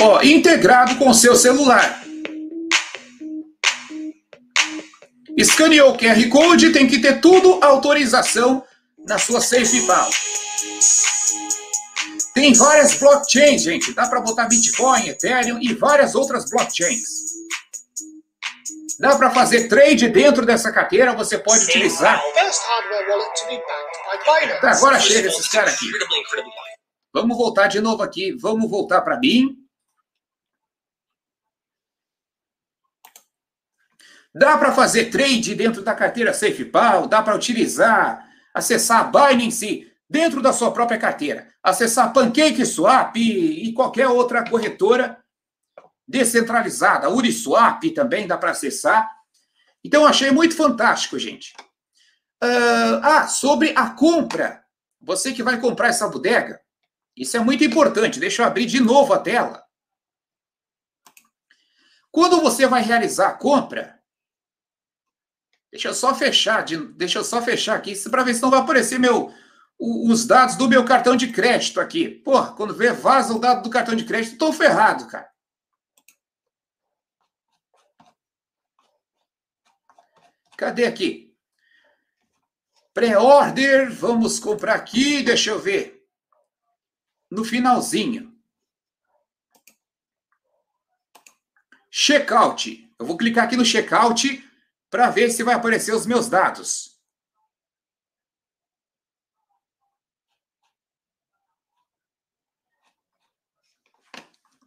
Ó, integrado com o seu celular. Escaneou o QR Code, tem que ter tudo autorização na sua SafePal. Tem várias blockchains, gente. Dá para botar Bitcoin, Ethereum e várias outras blockchains. Dá para fazer trade dentro dessa carteira, você pode utilizar. Tá, agora chega esses caras aqui. Vamos voltar de novo aqui. Vamos voltar para mim. Dá para fazer trade dentro da carteira SafePal, dá para utilizar, acessar a Binance dentro da sua própria carteira, acessar PancakeSwap e, e qualquer outra corretora descentralizada, Uniswap também dá para acessar. Então achei muito fantástico, gente. Uh, ah, sobre a compra, você que vai comprar essa bodega, isso é muito importante. Deixa eu abrir de novo a tela. Quando você vai realizar a compra, Deixa eu só fechar, deixa eu só fechar aqui, para ver se não vai aparecer meu, os dados do meu cartão de crédito aqui. Porra, quando vê, vaza o dado do cartão de crédito, estou ferrado, cara. Cadê aqui? Pré-order, vamos comprar aqui, deixa eu ver. No finalzinho. Checkout. Eu vou clicar aqui no checkout para ver se vai aparecer os meus dados.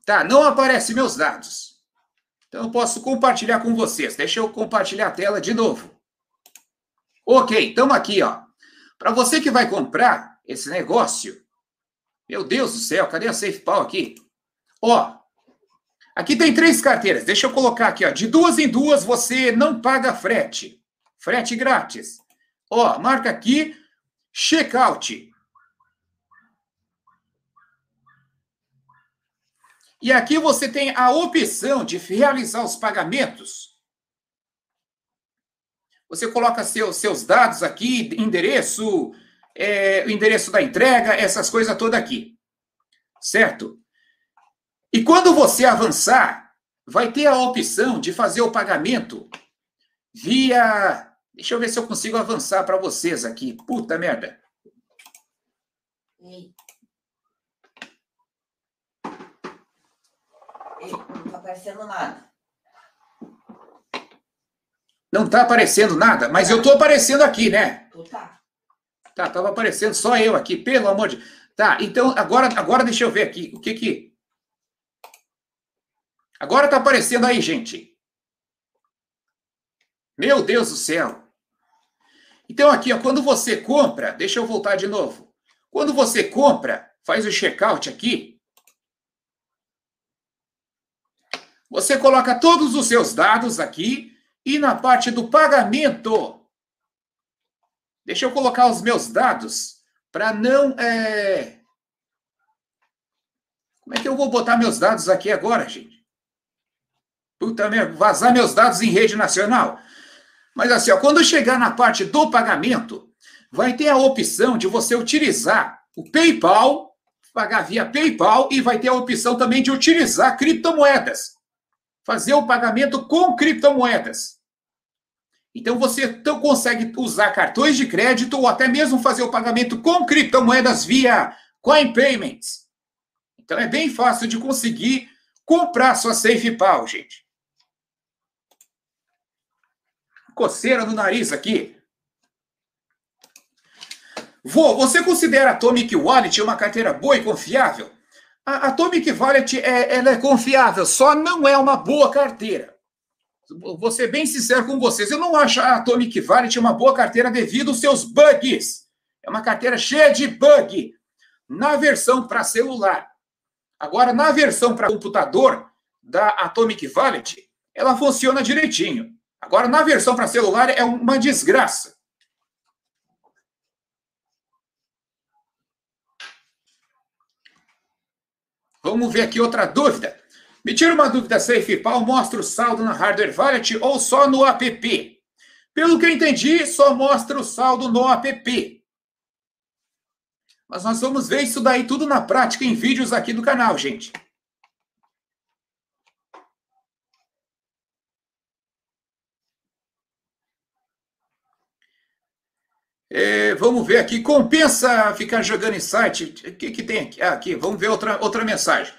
Tá, não aparece meus dados. Então eu posso compartilhar com vocês. Deixa eu compartilhar a tela de novo. Ok, estamos aqui, ó. Para você que vai comprar esse negócio, meu Deus do céu, cadê a SafePal aqui? Ó, Aqui tem três carteiras. Deixa eu colocar aqui, ó. De duas em duas você não paga frete. Frete grátis. Ó, marca aqui checkout. E aqui você tem a opção de realizar os pagamentos. Você coloca seu, seus dados aqui, endereço, é, o endereço da entrega, essas coisas todas aqui. Certo? E quando você avançar, vai ter a opção de fazer o pagamento via. Deixa eu ver se eu consigo avançar para vocês aqui. Puta merda. Ei. Ei, não está aparecendo nada. Não está aparecendo nada, mas eu estou aparecendo aqui, né? Tu tá. Tá, estava aparecendo só eu aqui, pelo amor de. Tá, então agora, agora deixa eu ver aqui o que que Agora está aparecendo aí, gente. Meu Deus do céu. Então, aqui, ó, quando você compra, deixa eu voltar de novo. Quando você compra, faz o checkout aqui. Você coloca todos os seus dados aqui e na parte do pagamento. Deixa eu colocar os meus dados para não. É... Como é que eu vou botar meus dados aqui agora, gente? Puta merda, vazar meus dados em rede nacional. Mas assim, ó, quando chegar na parte do pagamento, vai ter a opção de você utilizar o PayPal, pagar via PayPal, e vai ter a opção também de utilizar criptomoedas. Fazer o pagamento com criptomoedas. Então você então consegue usar cartões de crédito ou até mesmo fazer o pagamento com criptomoedas via Coin Payments. Então é bem fácil de conseguir comprar sua SafePal, gente. Coceira no nariz aqui. Vô, você considera a Atomic Wallet uma carteira boa e confiável? A Atomic Wallet é, ela é confiável, só não é uma boa carteira. Vou ser bem sincero com vocês, eu não acho a Atomic Wallet uma boa carteira devido aos seus bugs. É uma carteira cheia de bug na versão para celular. Agora, na versão para computador da Atomic Wallet, ela funciona direitinho. Agora, na versão para celular, é uma desgraça. Vamos ver aqui outra dúvida. Me tira uma dúvida, SafePal mostra o saldo na Hardware Wallet ou só no app? Pelo que eu entendi, só mostra o saldo no app. Mas nós vamos ver isso daí tudo na prática em vídeos aqui do canal, gente. É, vamos ver aqui. Compensa ficar jogando em site? O que, que tem aqui? Ah, aqui, vamos ver outra, outra mensagem.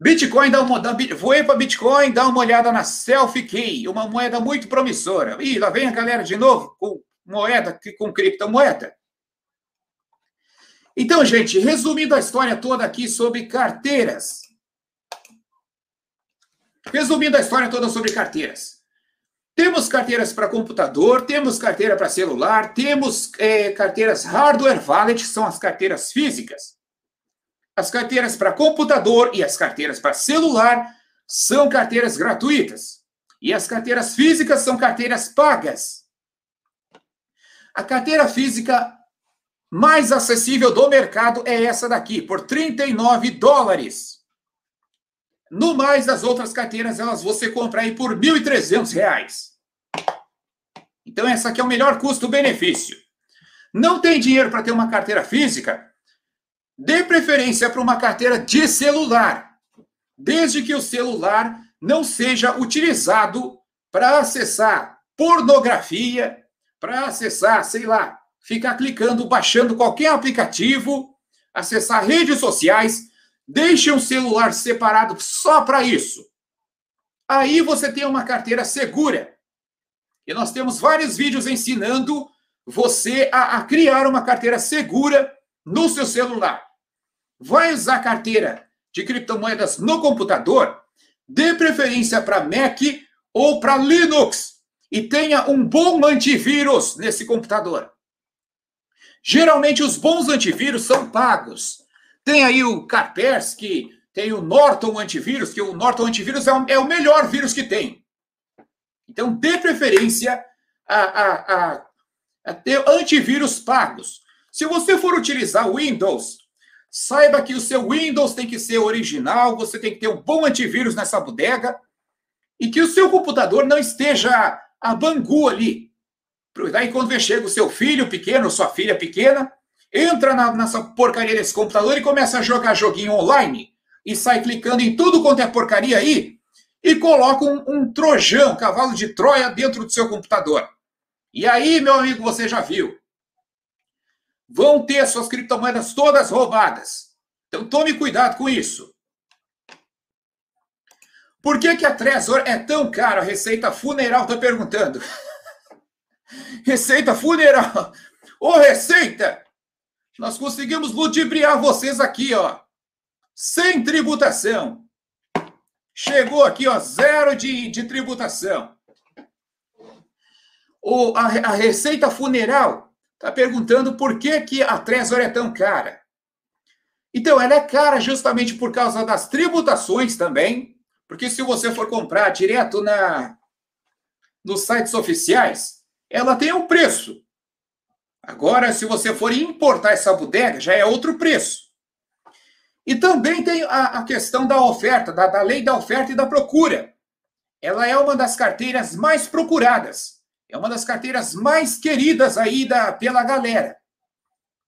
Bitcoin, dá uma, dá, voei para Bitcoin, dá uma olhada na Selfie Key, uma moeda muito promissora. Ih, lá vem a galera de novo com moeda, com criptomoeda. Então, gente, resumindo a história toda aqui sobre carteiras. Resumindo a história toda sobre carteiras. Temos carteiras para computador, temos carteira para celular, temos é, carteiras hardware wallet, que são as carteiras físicas. As carteiras para computador e as carteiras para celular são carteiras gratuitas. E as carteiras físicas são carteiras pagas. A carteira física mais acessível do mercado é essa daqui, por 39 dólares. No mais, as outras carteiras, elas você compra aí por R$ 1.300. Então, essa aqui é o melhor custo-benefício. Não tem dinheiro para ter uma carteira física? Dê preferência para uma carteira de celular, desde que o celular não seja utilizado para acessar pornografia, para acessar, sei lá, ficar clicando, baixando qualquer aplicativo, acessar redes sociais. Deixe um celular separado só para isso. Aí você tem uma carteira segura e nós temos vários vídeos ensinando você a, a criar uma carteira segura no seu celular. Vai usar carteira de criptomoedas no computador? Dê preferência para Mac ou para Linux e tenha um bom antivírus nesse computador. Geralmente os bons antivírus são pagos. Tem aí o Kaspersky, tem o Norton Antivírus, que o Norton Antivírus é o, é o melhor vírus que tem. Então, dê preferência a, a, a, a ter antivírus pagos. Se você for utilizar Windows, saiba que o seu Windows tem que ser original, você tem que ter um bom antivírus nessa bodega e que o seu computador não esteja a bangu ali. Daí, quando chega o seu filho pequeno, sua filha pequena, entra na, nessa porcaria desse computador e começa a jogar joguinho online e sai clicando em tudo quanto é porcaria aí, e coloca um, um trojão, um cavalo de Troia dentro do seu computador. E aí, meu amigo, você já viu. Vão ter suas criptomoedas todas roubadas. Então tome cuidado com isso. Por que, que a Trezor é tão cara? A Receita Funeral está perguntando. Receita Funeral. Ô, Receita! Nós conseguimos ludibriar vocês aqui, ó. Sem tributação. Chegou aqui, ó, zero de, de tributação. O, a, a Receita Funeral Está perguntando por que, que a Trezor é tão cara. Então, ela é cara justamente por causa das tributações também, porque se você for comprar direto na nos sites oficiais, ela tem um preço. Agora, se você for importar essa bodega, já é outro preço. E também tem a, a questão da oferta, da, da lei da oferta e da procura. Ela é uma das carteiras mais procuradas. É uma das carteiras mais queridas aí da, pela galera.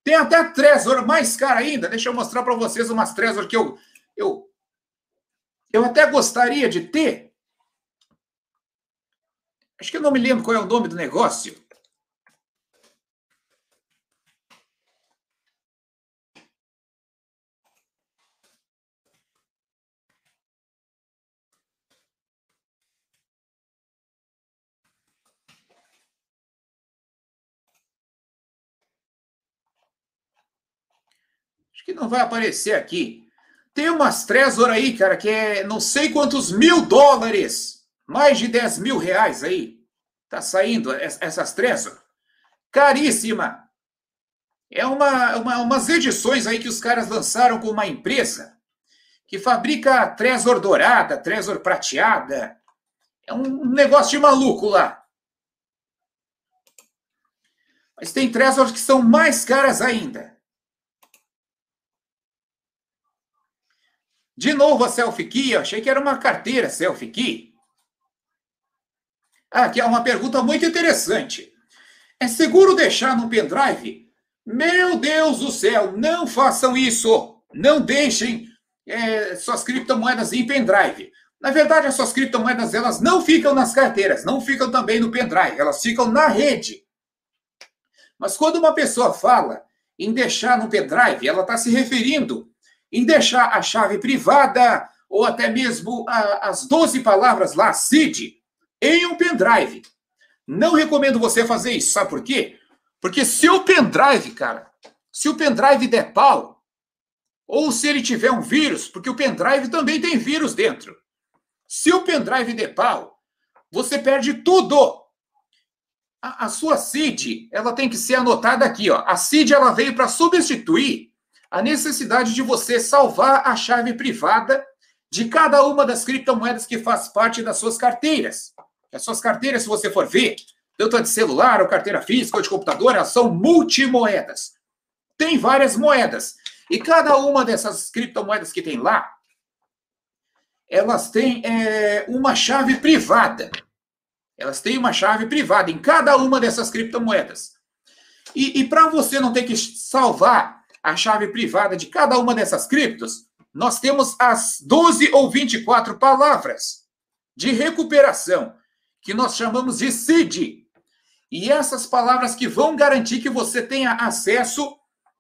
Tem até Trezor mais cara ainda. Deixa eu mostrar para vocês umas Trezor que eu, eu, eu até gostaria de ter. Acho que eu não me lembro qual é o nome do negócio. Acho que não vai aparecer aqui. Tem umas Trezor aí, cara, que é não sei quantos mil dólares. Mais de 10 mil reais aí. Tá saindo essas Trezor. Caríssima. É uma, uma, umas edições aí que os caras lançaram com uma empresa que fabrica Trezor dourada, Trezor prateada. É um negócio de maluco lá. Mas tem Trezor que são mais caras ainda. De novo a selfie key, eu achei que era uma carteira selfie key. Ah, aqui é uma pergunta muito interessante. É seguro deixar no pendrive? Meu Deus do céu, não façam isso! Não deixem é, suas criptomoedas em pendrive. Na verdade, as suas criptomoedas elas não ficam nas carteiras, não ficam também no pendrive, elas ficam na rede. Mas quando uma pessoa fala em deixar no pendrive, ela está se referindo em deixar a chave privada ou até mesmo a, as 12 palavras lá, CID, em um pendrive. Não recomendo você fazer isso, sabe por quê? Porque se o pendrive, cara, se o pendrive der pau, ou se ele tiver um vírus, porque o pendrive também tem vírus dentro. Se o pendrive der pau, você perde tudo. A, a sua CID, ela tem que ser anotada aqui, ó. A CID ela veio para substituir a necessidade de você salvar a chave privada de cada uma das criptomoedas que faz parte das suas carteiras. As suas carteiras, se você for ver, tanto a de celular, ou carteira física, ou de computador, elas são multimoedas. Tem várias moedas. E cada uma dessas criptomoedas que tem lá, elas têm é, uma chave privada. Elas têm uma chave privada em cada uma dessas criptomoedas. E, e para você não ter que salvar a chave privada de cada uma dessas criptos, nós temos as 12 ou 24 palavras de recuperação, que nós chamamos de CID. E essas palavras que vão garantir que você tenha acesso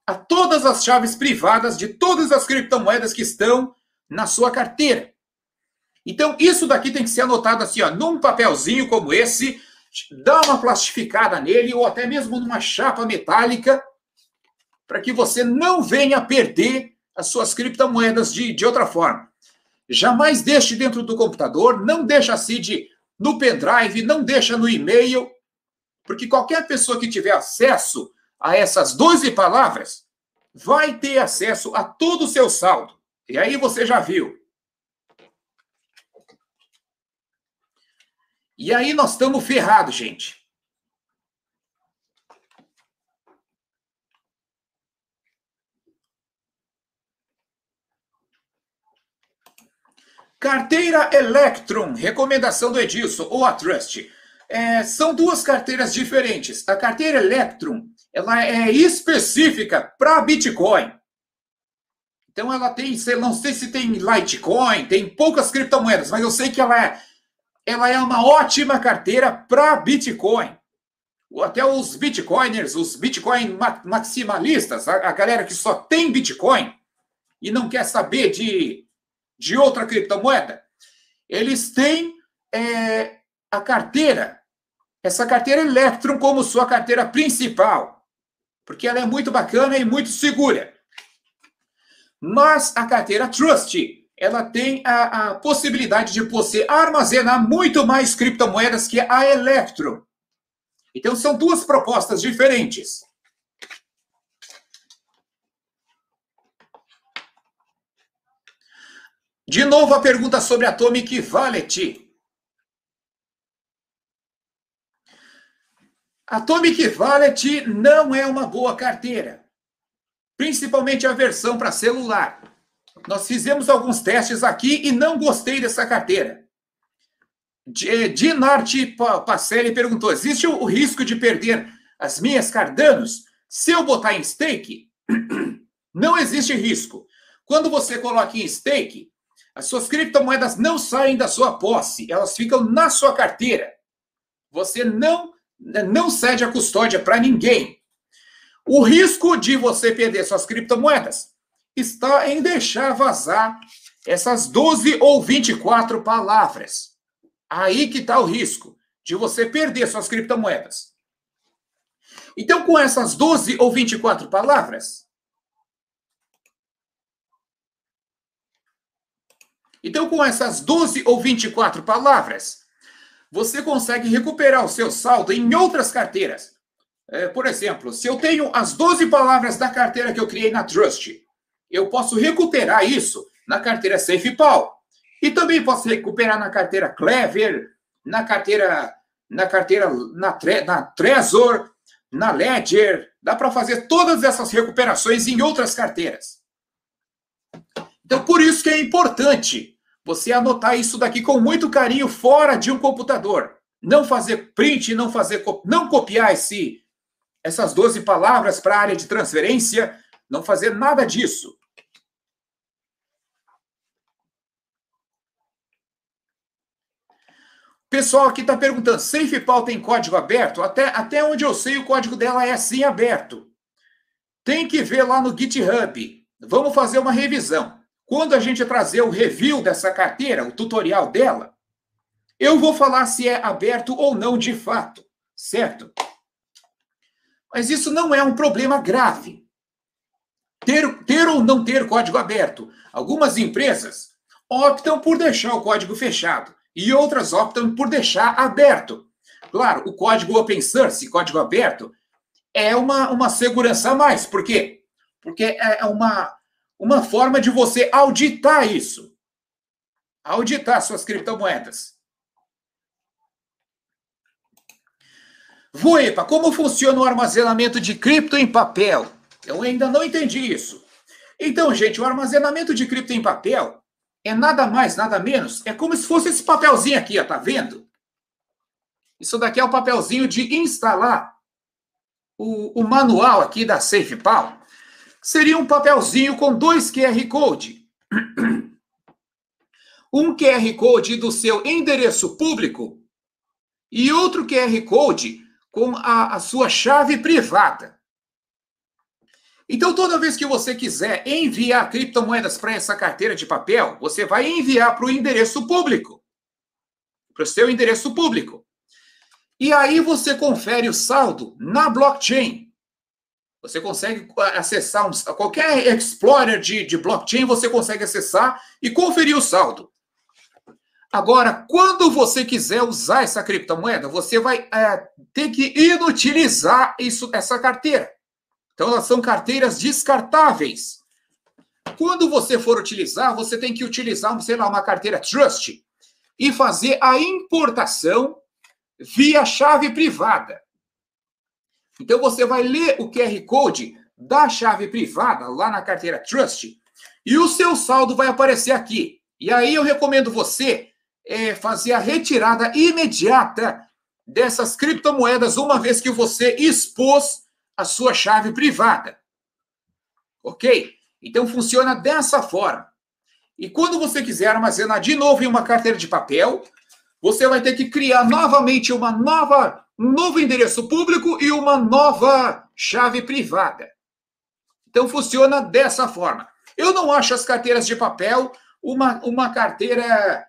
a todas as chaves privadas de todas as criptomoedas que estão na sua carteira. Então, isso daqui tem que ser anotado assim, ó, num papelzinho como esse, dá uma plastificada nele, ou até mesmo numa chapa metálica, para que você não venha perder as suas criptomoedas de, de outra forma. Jamais deixe dentro do computador, não deixa a CID no pendrive, não deixa no e-mail, porque qualquer pessoa que tiver acesso a essas 12 palavras vai ter acesso a todo o seu saldo. E aí você já viu. E aí nós estamos ferrados, gente. Carteira Electron, recomendação do Edilson, ou a Trust. É, são duas carteiras diferentes. A carteira Electron, ela é específica para Bitcoin. Então ela tem, não sei se tem Litecoin, tem poucas criptomoedas, mas eu sei que ela é, ela é uma ótima carteira para Bitcoin. Até os Bitcoiners, os Bitcoin maximalistas, a, a galera que só tem Bitcoin e não quer saber de de outra criptomoeda, eles têm é, a carteira, essa carteira Electrum como sua carteira principal, porque ela é muito bacana e muito segura. Mas a carteira Trust, ela tem a, a possibilidade de você armazenar muito mais criptomoedas que a Electrum. Então são duas propostas diferentes. De novo a pergunta sobre Atomic Wallet. Atomic Wallet não é uma boa carteira, principalmente a versão para celular. Nós fizemos alguns testes aqui e não gostei dessa carteira. Dinarte Pacelli perguntou: existe o risco de perder as minhas Cardanos se eu botar em stake? Não existe risco. Quando você coloca em stake, as suas criptomoedas não saem da sua posse, elas ficam na sua carteira. Você não, não cede a custódia para ninguém. O risco de você perder suas criptomoedas está em deixar vazar essas 12 ou 24 palavras. Aí que está o risco de você perder suas criptomoedas. Então, com essas 12 ou 24 palavras, Então, com essas 12 ou 24 palavras, você consegue recuperar o seu saldo em outras carteiras. É, por exemplo, se eu tenho as 12 palavras da carteira que eu criei na Trust, eu posso recuperar isso na carteira SafePal. E também posso recuperar na carteira Clever, na carteira na carteira na, na Trezor, na Ledger. Dá para fazer todas essas recuperações em outras carteiras. Então, por isso que é importante você anotar isso daqui com muito carinho fora de um computador. Não fazer print, não fazer não copiar esse essas 12 palavras para a área de transferência, não fazer nada disso. Pessoal aqui está perguntando, SafePal tem código aberto? Até, até onde eu sei, o código dela é sim aberto. Tem que ver lá no GitHub. Vamos fazer uma revisão. Quando a gente trazer o review dessa carteira, o tutorial dela, eu vou falar se é aberto ou não de fato, certo? Mas isso não é um problema grave. Ter, ter ou não ter código aberto. Algumas empresas optam por deixar o código fechado e outras optam por deixar aberto. Claro, o código open source, código aberto, é uma, uma segurança a mais. Por quê? Porque é uma, uma forma de você auditar isso. Auditar suas criptomoedas. Voepa, como funciona o armazenamento de cripto em papel? Eu ainda não entendi isso. Então, gente, o armazenamento de cripto em papel é nada mais, nada menos, é como se fosse esse papelzinho aqui, ó, tá vendo? Isso daqui é o papelzinho de instalar o, o manual aqui da SafePal seria um papelzinho com dois QR Code. Um QR Code do seu endereço público e outro QR Code com a, a sua chave privada. Então, toda vez que você quiser enviar criptomoedas para essa carteira de papel, você vai enviar para o endereço público, para o seu endereço público. E aí você confere o saldo na blockchain. Você consegue acessar um, qualquer explorer de, de blockchain, você consegue acessar e conferir o saldo. Agora, quando você quiser usar essa criptomoeda, você vai é, ter que inutilizar isso, essa carteira. Então, elas são carteiras descartáveis. Quando você for utilizar, você tem que utilizar, sei lá, uma carteira Trust e fazer a importação via chave privada. Então você vai ler o QR Code da chave privada lá na carteira Trust e o seu saldo vai aparecer aqui. E aí eu recomendo você é, fazer a retirada imediata dessas criptomoedas uma vez que você expôs a sua chave privada. Ok? Então funciona dessa forma. E quando você quiser armazenar de novo em uma carteira de papel, você vai ter que criar novamente uma nova um novo endereço público e uma nova chave privada. Então funciona dessa forma. Eu não acho as carteiras de papel uma, uma carteira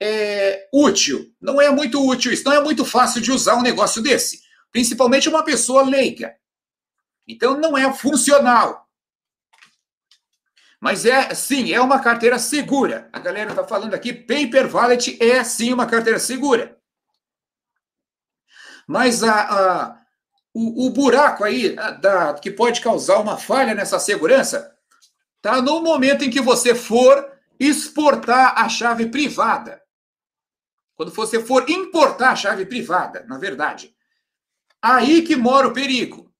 é, útil. Não é muito útil isso. Não é muito fácil de usar um negócio desse. Principalmente uma pessoa leiga. Então não é funcional. Mas é, sim, é uma carteira segura. A galera está falando aqui, Paper Wallet é sim uma carteira segura. Mas a, a o, o, buraco aí da, que pode causar uma falha nessa segurança está no momento em que você for exportar a chave privada. Quando você for importar a chave privada, na verdade. Aí que mora o perigo.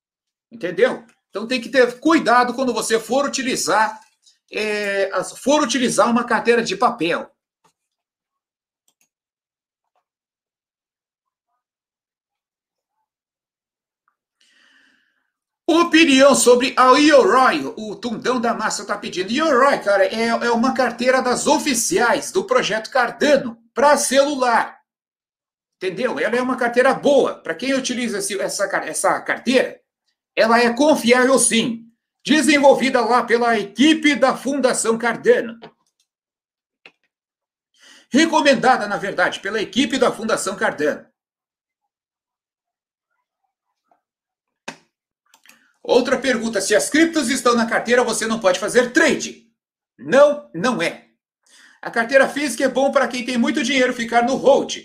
Entendeu? Então tem que ter cuidado quando você for utilizar, é, for utilizar uma carteira de papel. Opinião sobre a Yoroi, o Tundão da Massa está pedindo. Yoroi, cara, é, é uma carteira das oficiais do projeto Cardano para celular. Entendeu? Ela é uma carteira boa. Para quem utiliza essa, essa carteira, ela é confiável sim. Desenvolvida lá pela equipe da Fundação Cardano. Recomendada, na verdade, pela equipe da Fundação Cardano. Outra pergunta: se as criptos estão na carteira, você não pode fazer trade? Não, não é. A carteira física é bom para quem tem muito dinheiro ficar no hold.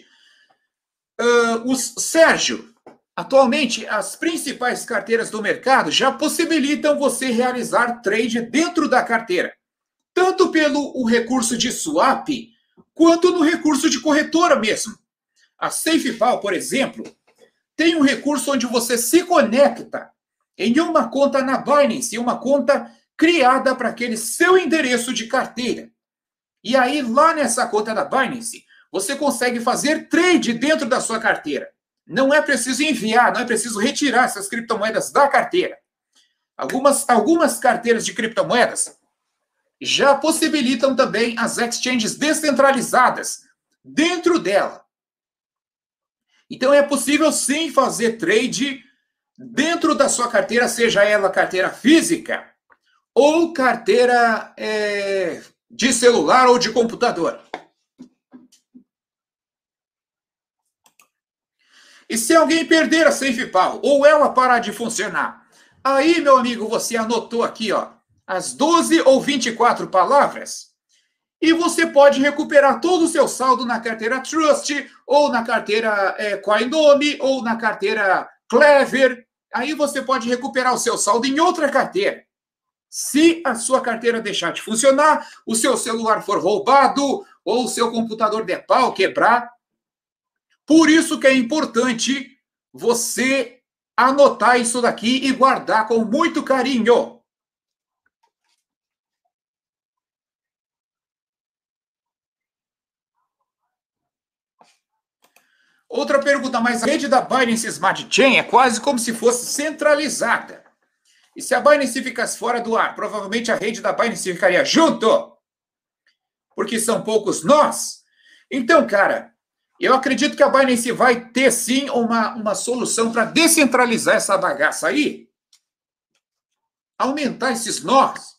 Uh, os Sérgio, atualmente as principais carteiras do mercado já possibilitam você realizar trade dentro da carteira, tanto pelo o recurso de swap quanto no recurso de corretora mesmo. A SafePal, por exemplo, tem um recurso onde você se conecta em uma conta na Binance, uma conta criada para aquele seu endereço de carteira. E aí, lá nessa conta da Binance, você consegue fazer trade dentro da sua carteira. Não é preciso enviar, não é preciso retirar essas criptomoedas da carteira. Algumas, algumas carteiras de criptomoedas já possibilitam também as exchanges descentralizadas dentro dela. Então é possível sim fazer trade dentro da sua carteira, seja ela carteira física ou carteira é, de celular ou de computador. E se alguém perder a SafePal ou ela parar de funcionar, aí, meu amigo, você anotou aqui, ó, as 12 ou 24 palavras e você pode recuperar todo o seu saldo na carteira Trust ou na carteira é, ou na carteira Clever aí você pode recuperar o seu saldo em outra carteira. Se a sua carteira deixar de funcionar, o seu celular for roubado ou o seu computador der pau, quebrar. Por isso que é importante você anotar isso daqui e guardar com muito carinho. Outra pergunta, mas a rede da Binance Smart Chain é quase como se fosse centralizada. E se a Binance ficasse fora do ar, provavelmente a rede da Binance ficaria junto. Porque são poucos nós. Então, cara, eu acredito que a Binance vai ter sim uma, uma solução para descentralizar essa bagaça aí. Aumentar esses nós.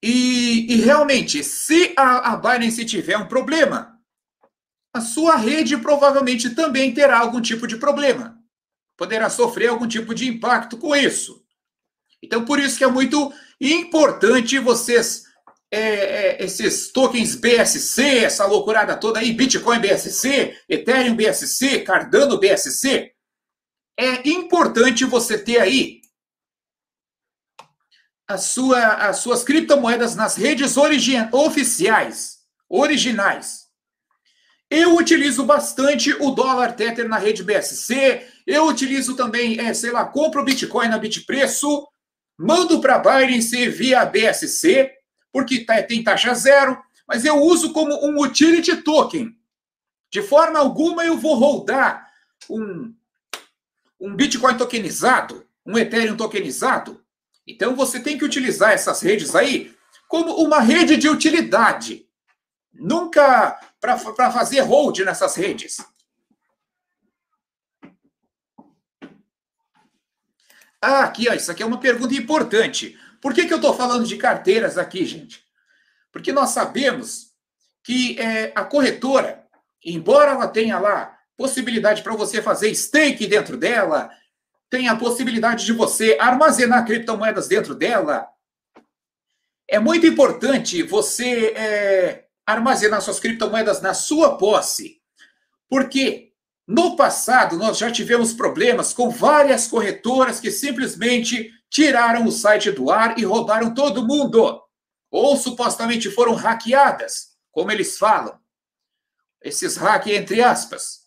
E, e realmente, se a, a Binance tiver um problema, a sua rede provavelmente também terá algum tipo de problema. Poderá sofrer algum tipo de impacto com isso. Então, por isso que é muito importante vocês, é, é, esses tokens BSC, essa loucurada toda aí, Bitcoin BSC, Ethereum BSC, Cardano BSC, é importante você ter aí a sua, as suas criptomoedas nas redes oficiais, originais. Eu utilizo bastante o dólar Tether na rede BSC. Eu utilizo também, é, sei lá, compro Bitcoin na Bitpreço, mando para Binance via BSC, porque tá, tem taxa zero, mas eu uso como um utility token. De forma alguma eu vou rodar um, um Bitcoin tokenizado, um Ethereum tokenizado. Então você tem que utilizar essas redes aí como uma rede de utilidade. Nunca para fazer hold nessas redes. Ah, aqui, ó, isso aqui é uma pergunta importante. Por que, que eu estou falando de carteiras aqui, gente? Porque nós sabemos que é, a corretora, embora ela tenha lá possibilidade para você fazer stake dentro dela, tem a possibilidade de você armazenar criptomoedas dentro dela, é muito importante você é, armazenar suas criptomoedas na sua posse. Porque no passado nós já tivemos problemas com várias corretoras que simplesmente tiraram o site do ar e roubaram todo mundo. ou supostamente foram hackeadas, como eles falam. Esses hacks, entre aspas.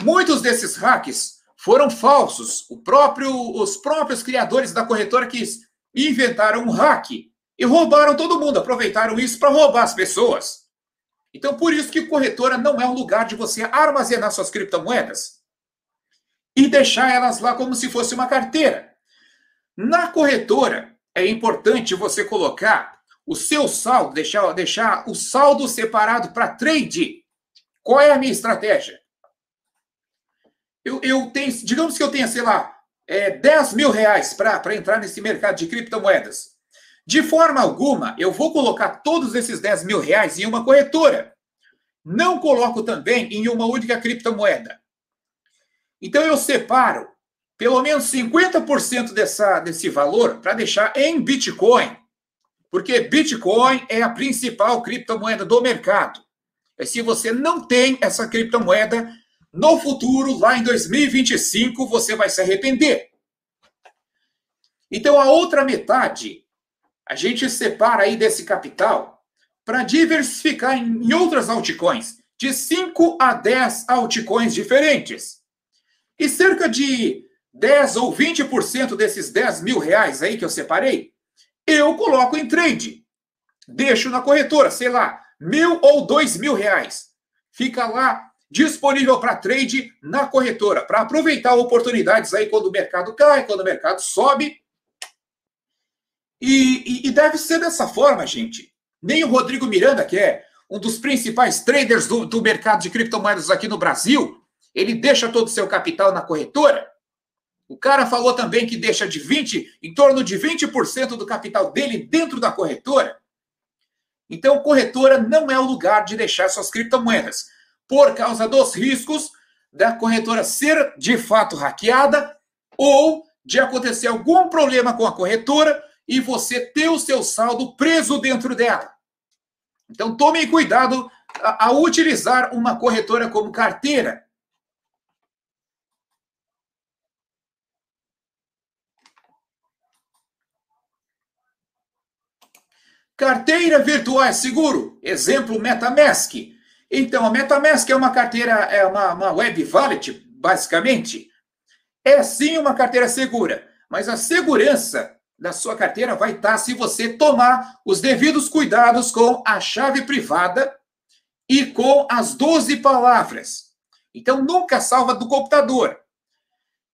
Muitos desses hacks foram falsos. Próprio, os próprios criadores da corretora que inventaram um hack e roubaram todo mundo, aproveitaram isso para roubar as pessoas. Então, por isso que corretora não é um lugar de você armazenar suas criptomoedas e deixar elas lá como se fosse uma carteira. Na corretora, é importante você colocar o seu saldo, deixar, deixar o saldo separado para trade. Qual é a minha estratégia? Eu, eu tenho, digamos que eu tenha, sei lá, é, 10 mil reais para entrar nesse mercado de criptomoedas. De forma alguma, eu vou colocar todos esses 10 mil reais em uma corretora. Não coloco também em uma única criptomoeda. Então eu separo pelo menos 50% dessa, desse valor para deixar em Bitcoin. Porque Bitcoin é a principal criptomoeda do mercado. E se você não tem essa criptomoeda, no futuro, lá em 2025, você vai se arrepender. Então, a outra metade, a gente separa aí desse capital para diversificar em outras altcoins, de 5 a 10 altcoins diferentes. E cerca de 10 ou 20% desses 10 mil reais aí que eu separei, eu coloco em trade. Deixo na corretora, sei lá, mil ou dois mil reais. Fica lá disponível para trade na corretora, para aproveitar oportunidades aí quando o mercado cai, quando o mercado sobe. E, e, e, deve ser dessa forma, gente. Nem o Rodrigo Miranda, que é um dos principais traders do, do mercado de criptomoedas aqui no Brasil, ele deixa todo o seu capital na corretora. O cara falou também que deixa de 20, em torno de 20% do capital dele dentro da corretora. Então, corretora não é o lugar de deixar suas criptomoedas por causa dos riscos da corretora ser de fato hackeada ou de acontecer algum problema com a corretora e você ter o seu saldo preso dentro dela. Então tome cuidado ao utilizar uma corretora como carteira. Carteira virtual é seguro. Exemplo MetaMask. Então, a MetaMask é uma carteira, é uma, uma web wallet, basicamente. É sim uma carteira segura, mas a segurança da sua carteira vai estar se você tomar os devidos cuidados com a chave privada e com as 12 palavras. Então, nunca salva do computador.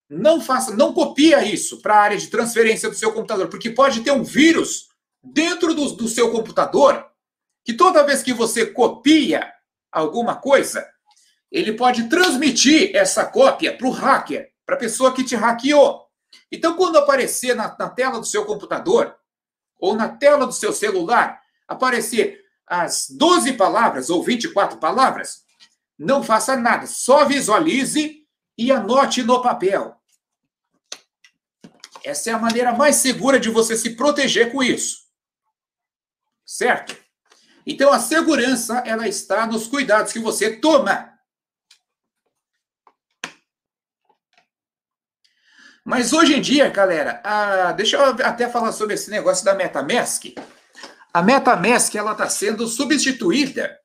Não faça, não copia isso para a área de transferência do seu computador, porque pode ter um vírus dentro do, do seu computador que toda vez que você copia alguma coisa, ele pode transmitir essa cópia para o hacker, para a pessoa que te hackeou. Então, quando aparecer na, na, tela do seu computador ou na tela do seu celular, aparecer as 12 palavras ou 24 palavras, não faça nada, só visualize e anote no papel. Essa é a maneira mais segura de você se proteger com isso. Certo? Então a segurança ela está nos cuidados que você toma. Mas hoje em dia, galera, a, deixa eu até falar sobre esse negócio da MetaMask. A MetaMask ela está sendo substituída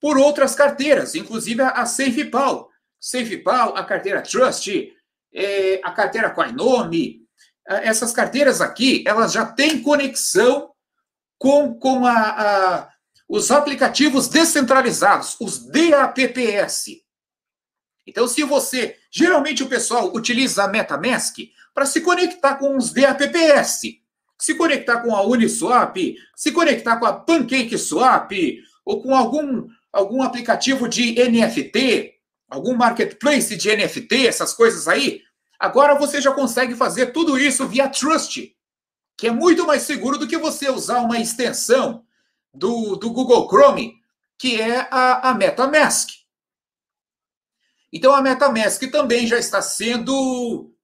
por outras carteiras, inclusive a SafePal. SafePal, a carteira Trust, é, a carteira Coinome. Essas carteiras aqui, elas já têm conexão com, com a, a os aplicativos descentralizados, os DAPPS. Então, se você. Geralmente o pessoal utiliza a MetaMask para se conectar com os DAPPS, se conectar com a Uniswap, se conectar com a PancakeSwap, ou com algum, algum aplicativo de NFT, algum marketplace de NFT, essas coisas aí. Agora você já consegue fazer tudo isso via Trust, que é muito mais seguro do que você usar uma extensão do, do Google Chrome, que é a, a MetaMask. Então a MetaMask também já está sendo.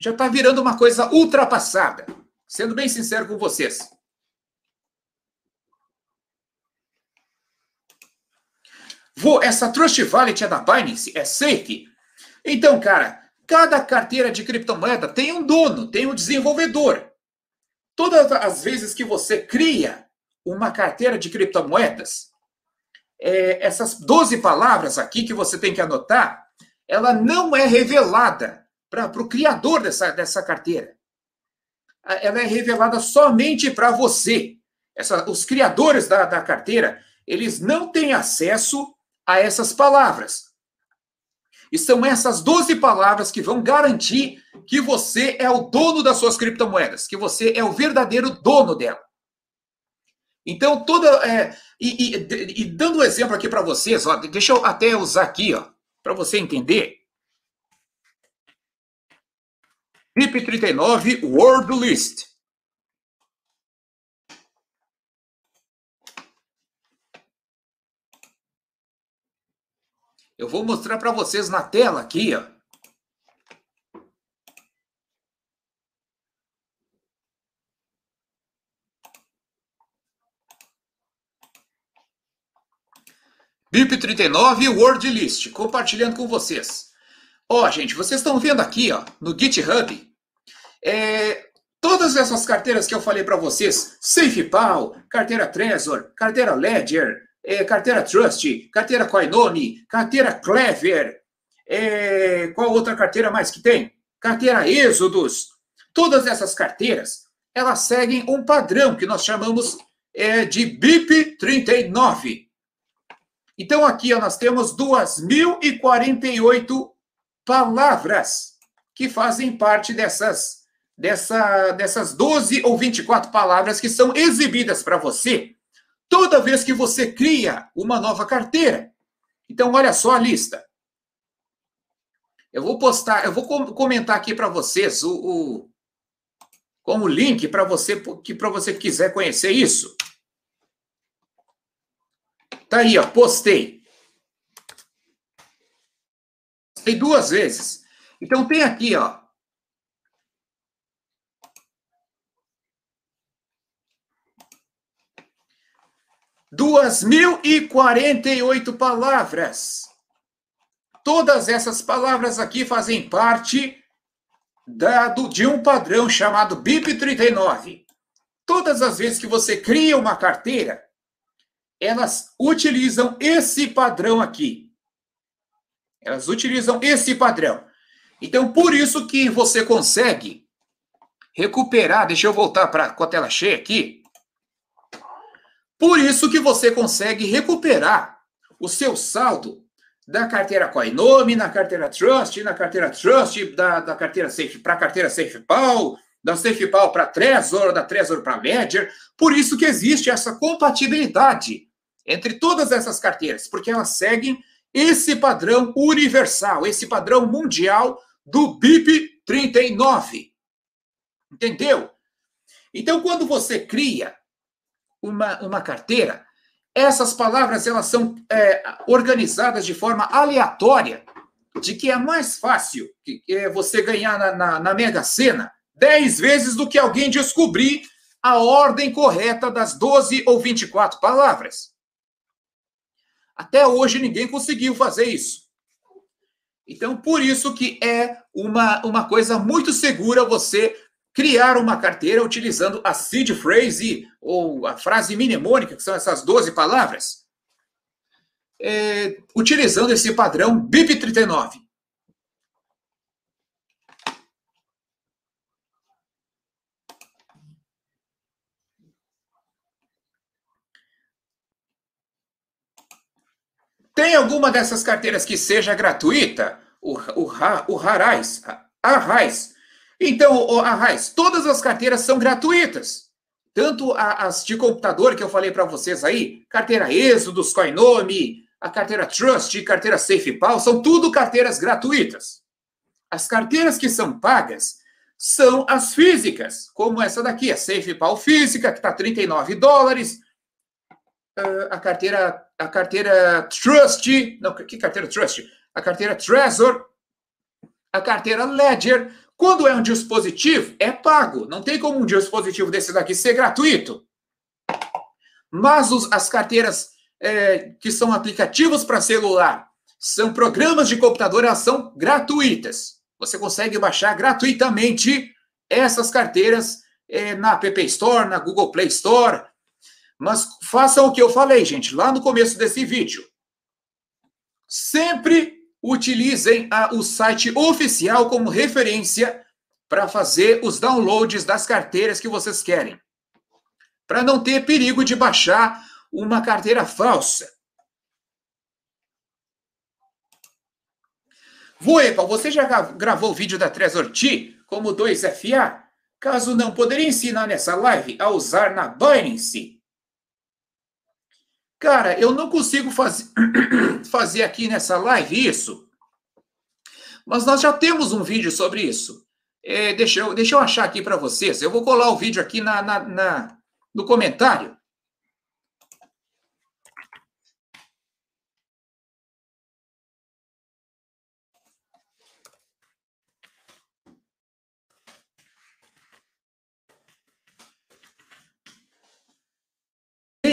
já está virando uma coisa ultrapassada. Sendo bem sincero com vocês. Vou, essa Trust Wallet é da Binance, é safe. Então, cara, cada carteira de criptomoeda tem um dono, tem um desenvolvedor. todas as vezes que você cria uma carteira de criptomoedas, é, essas 12 palavras aqui que você tem que anotar, ela não é revelada para o criador dessa, dessa carteira. Ela é revelada somente para você. Essa, os criadores da, da carteira, eles não têm acesso a essas palavras. E são essas 12 palavras que vão garantir que você é o dono das suas criptomoedas, que você é o verdadeiro dono dela. Então, toda. É, e, e, e, dando um exemplo aqui para vocês, ó, deixa eu até usar aqui, ó, para você entender. BIP39 Word List. Eu vou mostrar para vocês na tela aqui, ó. BIP39 Word List, compartilhando com vocês. Ó, gente, vocês estão vendo aqui, ó, no GitHub, é, todas essas carteiras que eu falei para vocês, SafePal, carteira Trezor, carteira Ledger, é, carteira Trust, carteira Coinone, carteira Clever, é, qual outra carteira mais que tem? Carteira Êxodos. Todas essas carteiras, elas seguem um padrão que nós chamamos é, de BIP 39. Então, aqui ó, nós temos 2.048 palavras que fazem parte dessas, dessa, dessas 12 ou 24 palavras que são exibidas para você toda vez que você cria uma nova carteira. Então, olha só a lista. Eu vou postar, eu vou comentar aqui para vocês o, o como link para você que para você quiser conhecer isso. Tá aí, ó, postei. Postei duas vezes. Então tem aqui, ó. Duas mil e quarenta e oito palavras. Todas essas palavras aqui fazem parte da, do, de um padrão chamado BIP 39. Todas as vezes que você cria uma carteira, elas utilizam esse padrão aqui. Elas utilizam esse padrão. Então, por isso que você consegue recuperar. Deixa eu voltar para com a tela cheia aqui. Por isso que você consegue recuperar o seu saldo da carteira Coinome, na carteira Trust, na carteira Trust, da, da carteira Safe para a carteira SafePal, da SafePal para Trezor, da Trezor para Ledger. Por isso que existe essa compatibilidade entre todas essas carteiras, porque elas seguem esse padrão universal, esse padrão mundial do BIP 39. Entendeu? Então, quando você cria uma, uma carteira, essas palavras elas são é, organizadas de forma aleatória, de que é mais fácil que, é, você ganhar na, na, na Mega Sena 10 vezes do que alguém descobrir a ordem correta das 12 ou 24 palavras. Até hoje ninguém conseguiu fazer isso. Então, por isso que é uma, uma coisa muito segura você criar uma carteira utilizando a seed phrase ou a frase mnemônica, que são essas 12 palavras, é, utilizando esse padrão BIP39. Tem alguma dessas carteiras que seja gratuita? O, o, o Harais, a Raiz. Então, a Raiz, todas as carteiras são gratuitas. Tanto as de computador que eu falei para vocês aí, carteira Êxodos, Coinome, a carteira Trust, carteira SafePal, são tudo carteiras gratuitas. As carteiras que são pagas são as físicas, como essa daqui, a SafePal física, que está 39 dólares, a carteira a carteira Trust, não, que carteira Trust? A carteira Trezor, a carteira Ledger. Quando é um dispositivo, é pago. Não tem como um dispositivo desse daqui ser gratuito. Mas os, as carteiras é, que são aplicativos para celular, são programas de computador, elas são gratuitas. Você consegue baixar gratuitamente essas carteiras é, na App Store, na Google Play Store. Mas façam o que eu falei, gente, lá no começo desse vídeo. Sempre utilizem a, o site oficial como referência para fazer os downloads das carteiras que vocês querem. Para não ter perigo de baixar uma carteira falsa. Voepa, você já gravou o vídeo da Trezor-T como 2FA? Caso não, poderia ensinar nessa live a usar na Binance? Cara, eu não consigo faz... fazer aqui nessa live isso, mas nós já temos um vídeo sobre isso. É, deixa, eu, deixa eu achar aqui para vocês. Eu vou colar o vídeo aqui na, na, na no comentário.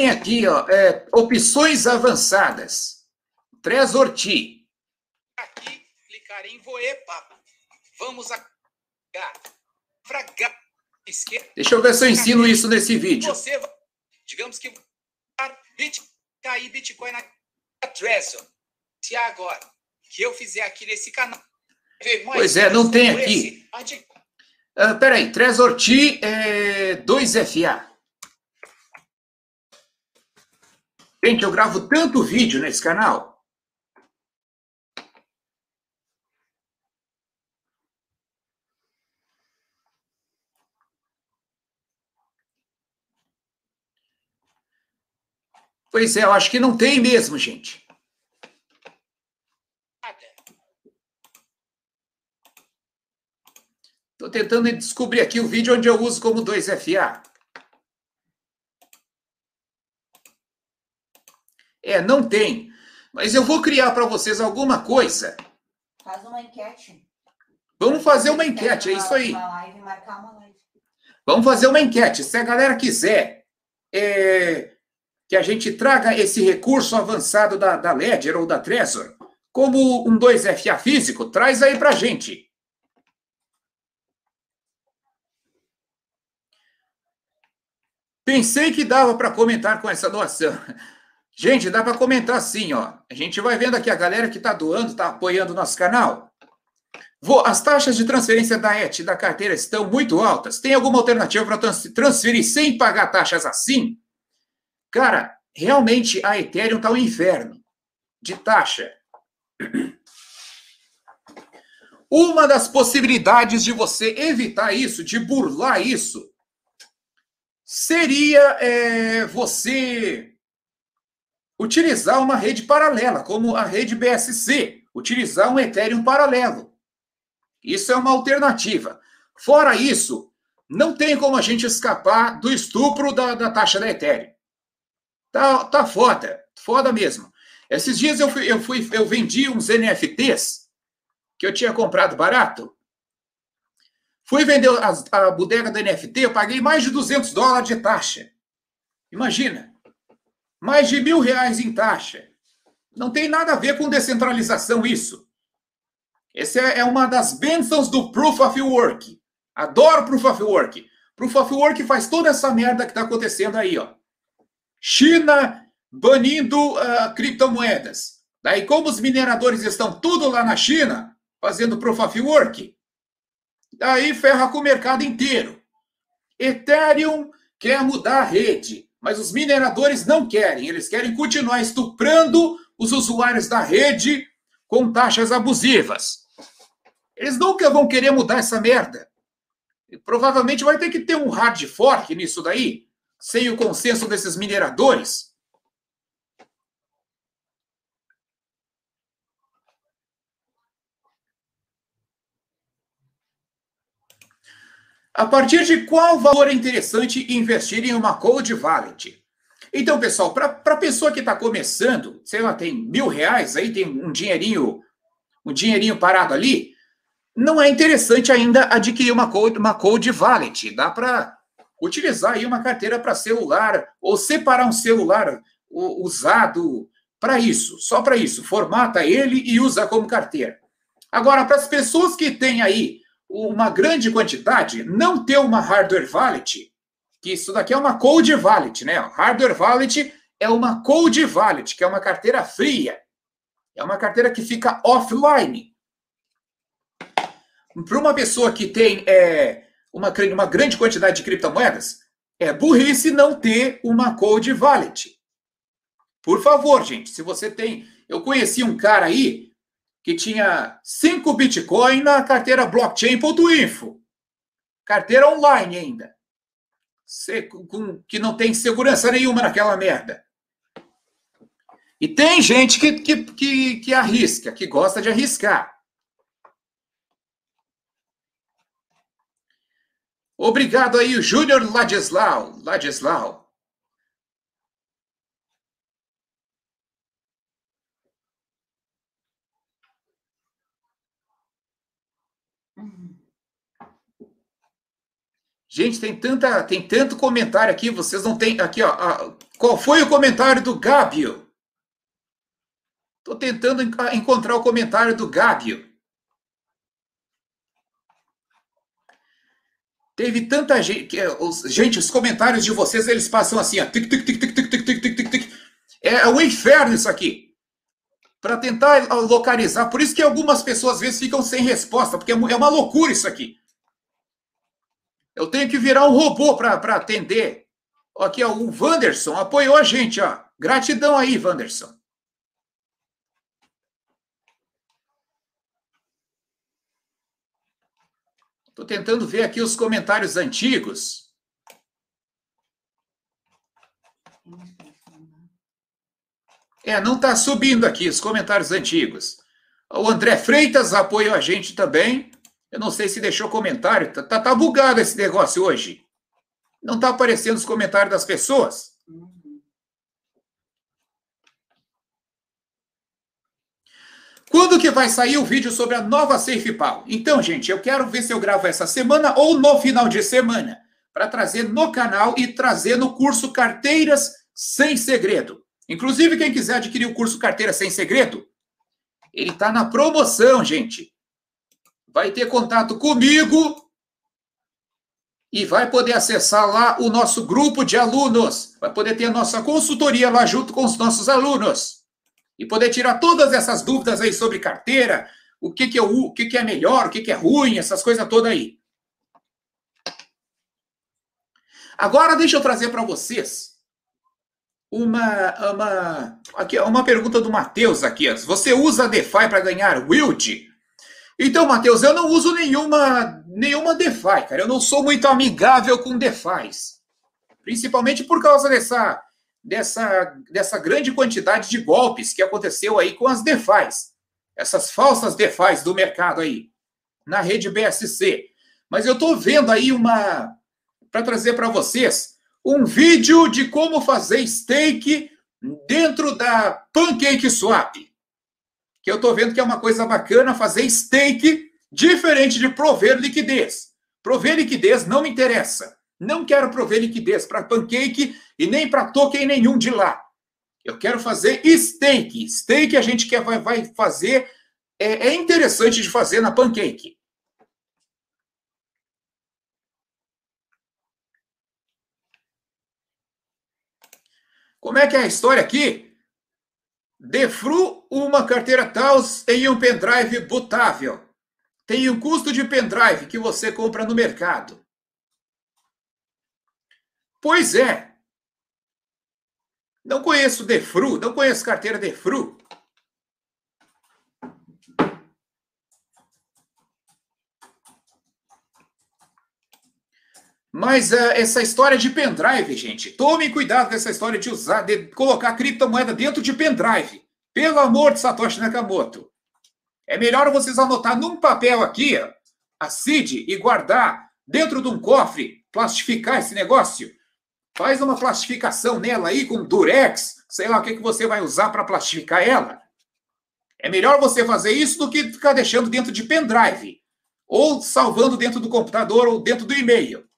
Tem aqui, ó, é, opções avançadas. Trezor T. Aqui, clicar em Voepa. Vamos a fragar esquerda. Deixa eu ver se eu ensino isso nesse vídeo. Você, digamos que bit, cair Bitcoin na Trezor. Se agora que eu fizer aqui nesse canal. Pois é, não tem aqui. Uh, peraí, Trezor T é 2FA. Gente, eu gravo tanto vídeo nesse canal. Pois é, eu acho que não tem mesmo, gente. Estou tentando descobrir aqui o vídeo onde eu uso como 2FA. É, não tem. Mas eu vou criar para vocês alguma coisa. Faz uma enquete. Vamos fazer uma enquete, é isso aí. Vamos fazer uma enquete. Se a galera quiser é, que a gente traga esse recurso avançado da, da Ledger ou da Trezor como um 2FA físico, traz aí para gente. Pensei que dava para comentar com essa doação. Gente, dá para comentar assim, ó. A gente vai vendo aqui a galera que está doando, está apoiando o nosso canal. Vou, as taxas de transferência da ET da carteira estão muito altas. Tem alguma alternativa para transferir sem pagar taxas assim? Cara, realmente a Ethereum está um inferno de taxa. Uma das possibilidades de você evitar isso, de burlar isso, seria é, você utilizar uma rede paralela, como a rede BSC, utilizar um Ethereum paralelo. Isso é uma alternativa. Fora isso, não tem como a gente escapar do estupro da, da taxa da Ethereum. Tá, tá foda, foda mesmo. Esses dias eu fui, eu fui, eu vendi uns NFTs que eu tinha comprado barato. Fui vender a, a bodega da NFT, eu paguei mais de 200 dólares de taxa. Imagina mais de mil reais em taxa. Não tem nada a ver com descentralização isso. Essa é, é uma das bênçãos do Proof of Work. Adoro Proof of Work. Proof of Work faz toda essa merda que está acontecendo aí, ó. China banindo uh, criptomoedas. Daí, como os mineradores estão tudo lá na China, fazendo Proof of Work, daí ferra com o mercado inteiro. Ethereum quer mudar a rede. Mas os mineradores não querem, eles querem continuar estuprando os usuários da rede com taxas abusivas. Eles nunca vão querer mudar essa merda. E provavelmente vai ter que ter um hard fork nisso daí, sem o consenso desses mineradores. A partir de qual valor é interessante investir em uma Cold Wallet? Então, pessoal, para a pessoa que está começando, sei lá, tem mil reais, aí tem um dinheirinho, um dinheirinho parado ali, não é interessante ainda adquirir uma Cold, uma cold Wallet. Dá para utilizar aí uma carteira para celular ou separar um celular usado para isso, só para isso. Formata ele e usa como carteira. Agora, para as pessoas que têm aí uma grande quantidade, não ter uma hardware wallet, que isso daqui é uma cold wallet, né? Hardware wallet é uma cold wallet, que é uma carteira fria. É uma carteira que fica offline. Para uma pessoa que tem é, uma, uma grande quantidade de criptomoedas, é burrice não ter uma cold wallet. Por favor, gente, se você tem. Eu conheci um cara aí que tinha 5 Bitcoin na carteira blockchain.info. Carteira online ainda. Que não tem segurança nenhuma naquela merda. E tem gente que, que, que, que arrisca, que gosta de arriscar. Obrigado aí, Júnior Ladislau. Ladislau. Gente, tem tanta, tem tanto comentário aqui, vocês não têm aqui, ó. qual foi o comentário do Gábio? Estou tentando encontrar o comentário do Gábio. Teve tanta gente. Gente, os comentários de vocês, eles passam assim, ó. Tic, tic, tic, tic, tic, tic, tic, tic, tic. É um inferno isso aqui. Para tentar localizar. Por isso que algumas pessoas às vezes ficam sem resposta, porque é uma loucura isso aqui. Eu tenho que virar um robô para atender. Aqui, ó, o Wanderson apoiou a gente, ó. Gratidão aí, Wanderson. Estou tentando ver aqui os comentários antigos. É, não está subindo aqui os comentários antigos. O André Freitas apoiou a gente também. Eu não sei se deixou comentário. Tá, tá, tá bugado esse negócio hoje. Não tá aparecendo os comentários das pessoas. Quando que vai sair o vídeo sobre a nova SafePal? Então, gente, eu quero ver se eu gravo essa semana ou no final de semana, para trazer no canal e trazer no curso Carteiras Sem Segredo. Inclusive, quem quiser adquirir o curso Carteira Sem Segredo, ele está na promoção, gente vai ter contato comigo e vai poder acessar lá o nosso grupo de alunos, vai poder ter a nossa consultoria lá junto com os nossos alunos e poder tirar todas essas dúvidas aí sobre carteira, o que que é, o, que que é melhor, o que que é ruim, essas coisas todas aí. Agora deixa eu trazer para vocês uma, uma, aqui, uma pergunta do Matheus aqui. Você usa DeFi para ganhar wild? Então, Matheus, eu não uso nenhuma, nenhuma DeFi, cara. Eu não sou muito amigável com DeFis. Principalmente por causa dessa, dessa, dessa grande quantidade de golpes que aconteceu aí com as DeFis. Essas falsas DeFis do mercado aí, na rede BSC. Mas eu estou vendo aí uma. Para trazer para vocês um vídeo de como fazer stake dentro da Pancake Swap que eu estou vendo que é uma coisa bacana fazer stake diferente de prover liquidez. Prover liquidez não me interessa. Não quero prover liquidez para Pancake e nem para token nenhum de lá. Eu quero fazer stake. Stake a gente quer, vai, vai fazer, é, é interessante de fazer na Pancake. Como é que é a história aqui? Defru uma carteira TAUS em um pendrive bootável. Tem um custo de pendrive que você compra no mercado. Pois é. Não conheço Defru, não conheço carteira Defru. Mas uh, essa história de pendrive, gente, tome cuidado com essa história de usar, de colocar criptomoeda dentro de pendrive. Pelo amor de Satoshi Nakamoto. É melhor vocês anotar num papel aqui, a CID, e guardar dentro de um cofre, plastificar esse negócio. Faz uma plastificação nela aí com durex, sei lá o que, que você vai usar para plastificar ela. É melhor você fazer isso do que ficar deixando dentro de pendrive, ou salvando dentro do computador ou dentro do e-mail.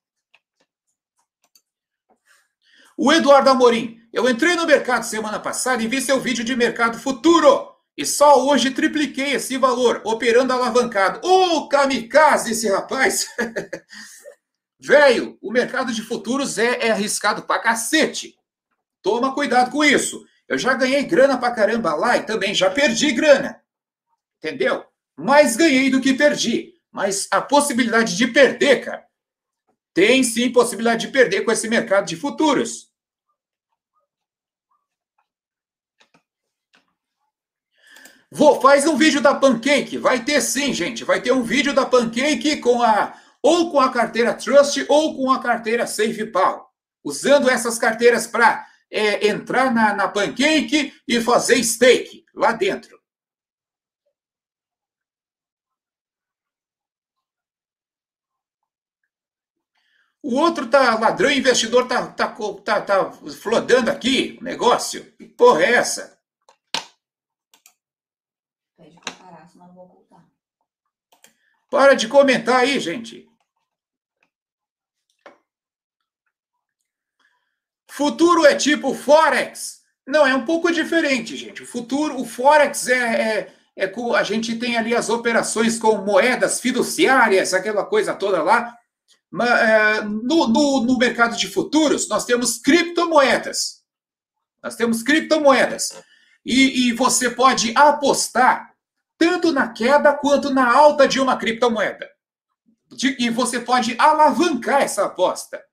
O Eduardo Amorim, eu entrei no mercado semana passada e vi seu vídeo de mercado futuro. E só hoje tripliquei esse valor, operando alavancado. Ô, oh, kamikaze esse rapaz! Velho, o mercado de futuros é, é arriscado pra cacete. Toma cuidado com isso. Eu já ganhei grana pra caramba lá e também já perdi grana. Entendeu? Mais ganhei do que perdi. Mas a possibilidade de perder, cara, tem sim possibilidade de perder com esse mercado de futuros. Vou, faz um vídeo da Pancake. Vai ter sim, gente. Vai ter um vídeo da Pancake com a ou com a carteira Trust ou com a carteira SafePal. Usando essas carteiras para é, entrar na, na Pancake e fazer stake lá dentro. O outro tá ladrão investidor tá, tá, tá, tá flodando aqui o negócio. Que porra é essa? Pede pra parar, senão eu vou voltar. Para de comentar aí, gente. Futuro é tipo Forex? Não, é um pouco diferente, gente. O futuro, o Forex é, é, é a gente tem ali as operações com moedas fiduciárias, aquela coisa toda lá. É, no, no, no mercado de futuros, nós temos criptomoedas. Nós temos criptomoedas. E, e você pode apostar tanto na queda quanto na alta de uma criptomoeda. E você pode alavancar essa aposta.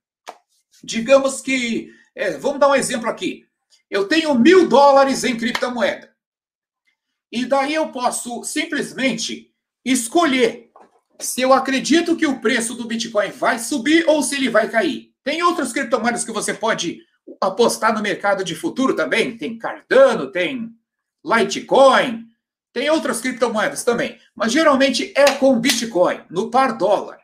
Digamos que, é, vamos dar um exemplo aqui. Eu tenho mil dólares em criptomoeda. E daí eu posso simplesmente escolher se eu acredito que o preço do Bitcoin vai subir ou se ele vai cair. Tem outras criptomoedas que você pode apostar no mercado de futuro também. Tem Cardano, tem Litecoin, tem outras criptomoedas também. Mas geralmente é com Bitcoin, no par dólar.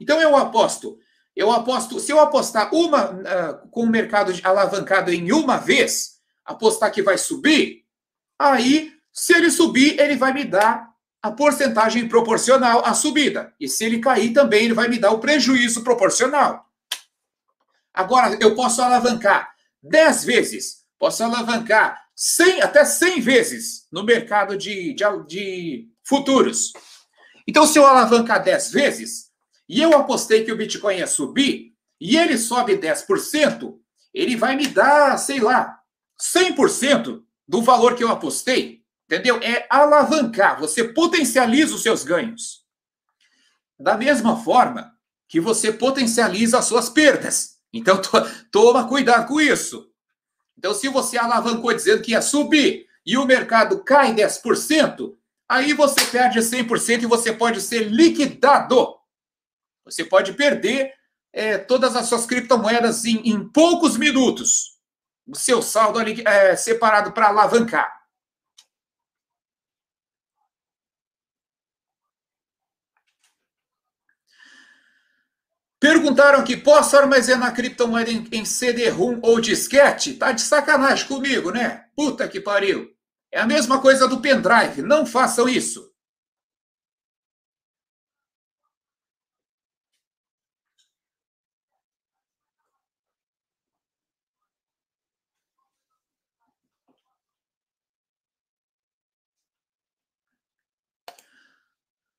Então eu aposto. Eu aposto, se eu apostar uma uh, com o mercado alavancado em uma vez, apostar que vai subir, aí, se ele subir, ele vai me dar a porcentagem proporcional à subida. E se ele cair também, ele vai me dar o prejuízo proporcional. Agora, eu posso alavancar 10 vezes, posso alavancar 100, até 100 vezes no mercado de, de, de futuros. Então, se eu alavancar 10 vezes e eu apostei que o Bitcoin ia subir e ele sobe 10%, ele vai me dar, sei lá, 100% do valor que eu apostei. Entendeu? É alavancar, você potencializa os seus ganhos. Da mesma forma que você potencializa as suas perdas. Então, to toma cuidado com isso. Então, se você alavancou dizendo que ia subir e o mercado cai 10%, aí você perde 100% e você pode ser liquidado. Você pode perder é, todas as suas criptomoedas em, em, poucos minutos. O seu saldo é separado para alavancar. Perguntaram que posso armazenar criptomoeda em, em CD-ROM ou disquete? Tá de sacanagem comigo, né? Puta que pariu. É a mesma coisa do pendrive. Não façam isso.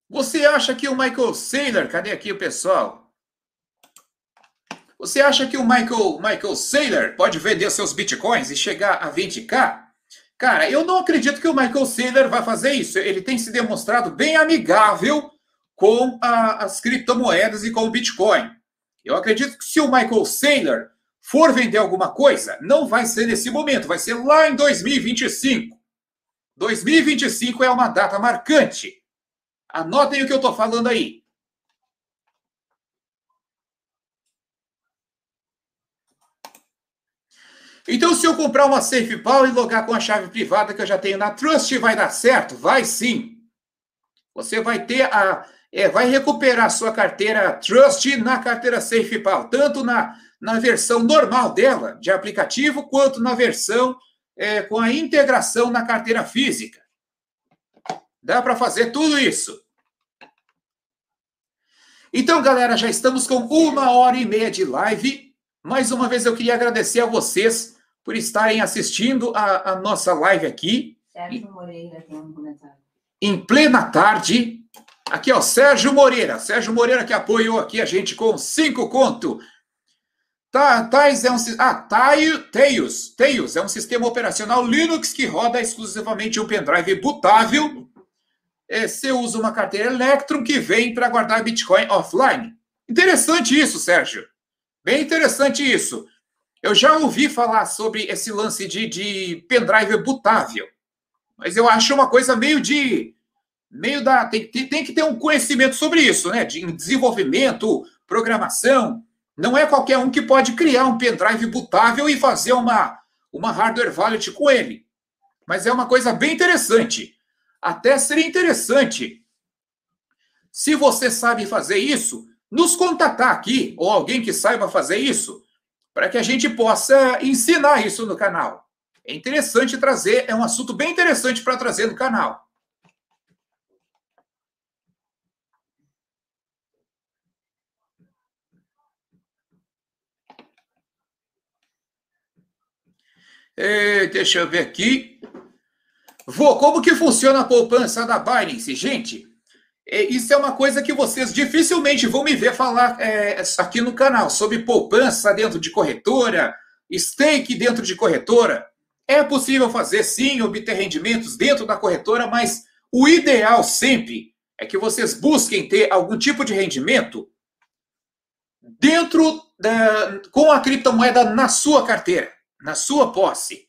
Você acha que o Michael Saylor, cadê aqui o pessoal? Você acha que o Michael, Michael Saylor pode vender seus bitcoins e chegar a 20k? Cara, eu não acredito que o Michael Saylor vai fazer isso. Ele tem se demonstrado bem amigável com a, as criptomoedas e com o Bitcoin. Eu acredito que se o Michael Saylor for vender alguma coisa, não vai ser nesse momento, vai ser lá em 2025. 2025 é uma data marcante. Anotem o que eu estou falando aí. Então, se eu comprar uma SafePal e logar com a chave privada que eu já tenho na Trust, vai dar certo? Vai sim. Você vai ter a. É, vai recuperar a sua carteira Trust na carteira SafePal, tanto na, na versão normal dela, de aplicativo, quanto na versão é, com a integração na carteira física. Dá para fazer tudo isso. Então, galera, já estamos com uma hora e meia de live. Mais uma vez eu queria agradecer a vocês por estarem assistindo a, a nossa live aqui. Sérgio Moreira tem um comentário. Em plena tarde, aqui ó, Sérgio Moreira. Sérgio Moreira que apoiou aqui a gente com cinco conto. Tá, Tais é um ah, Tails, Tails é um sistema operacional Linux que roda exclusivamente um pendrive bootável. É, você usa uma carteira Electrum que vem para guardar Bitcoin offline. Interessante isso, Sérgio. Bem interessante isso. Eu já ouvi falar sobre esse lance de, de pendrive bootável, mas eu acho uma coisa meio de. meio da. Tem, tem que ter um conhecimento sobre isso, né? De desenvolvimento, programação. Não é qualquer um que pode criar um pendrive bootável e fazer uma, uma hardware wallet com ele. Mas é uma coisa bem interessante. Até seria interessante, se você sabe fazer isso, nos contatar aqui, ou alguém que saiba fazer isso, para que a gente possa ensinar isso no canal. É interessante trazer, é um assunto bem interessante para trazer no canal. É, deixa eu ver aqui. Vou, como que funciona a poupança da Binance? Gente, isso é uma coisa que vocês dificilmente vão me ver falar é, aqui no canal sobre poupança dentro de corretora, stake dentro de corretora. É possível fazer sim, obter rendimentos dentro da corretora, mas o ideal sempre é que vocês busquem ter algum tipo de rendimento dentro da, com a criptomoeda na sua carteira, na sua posse.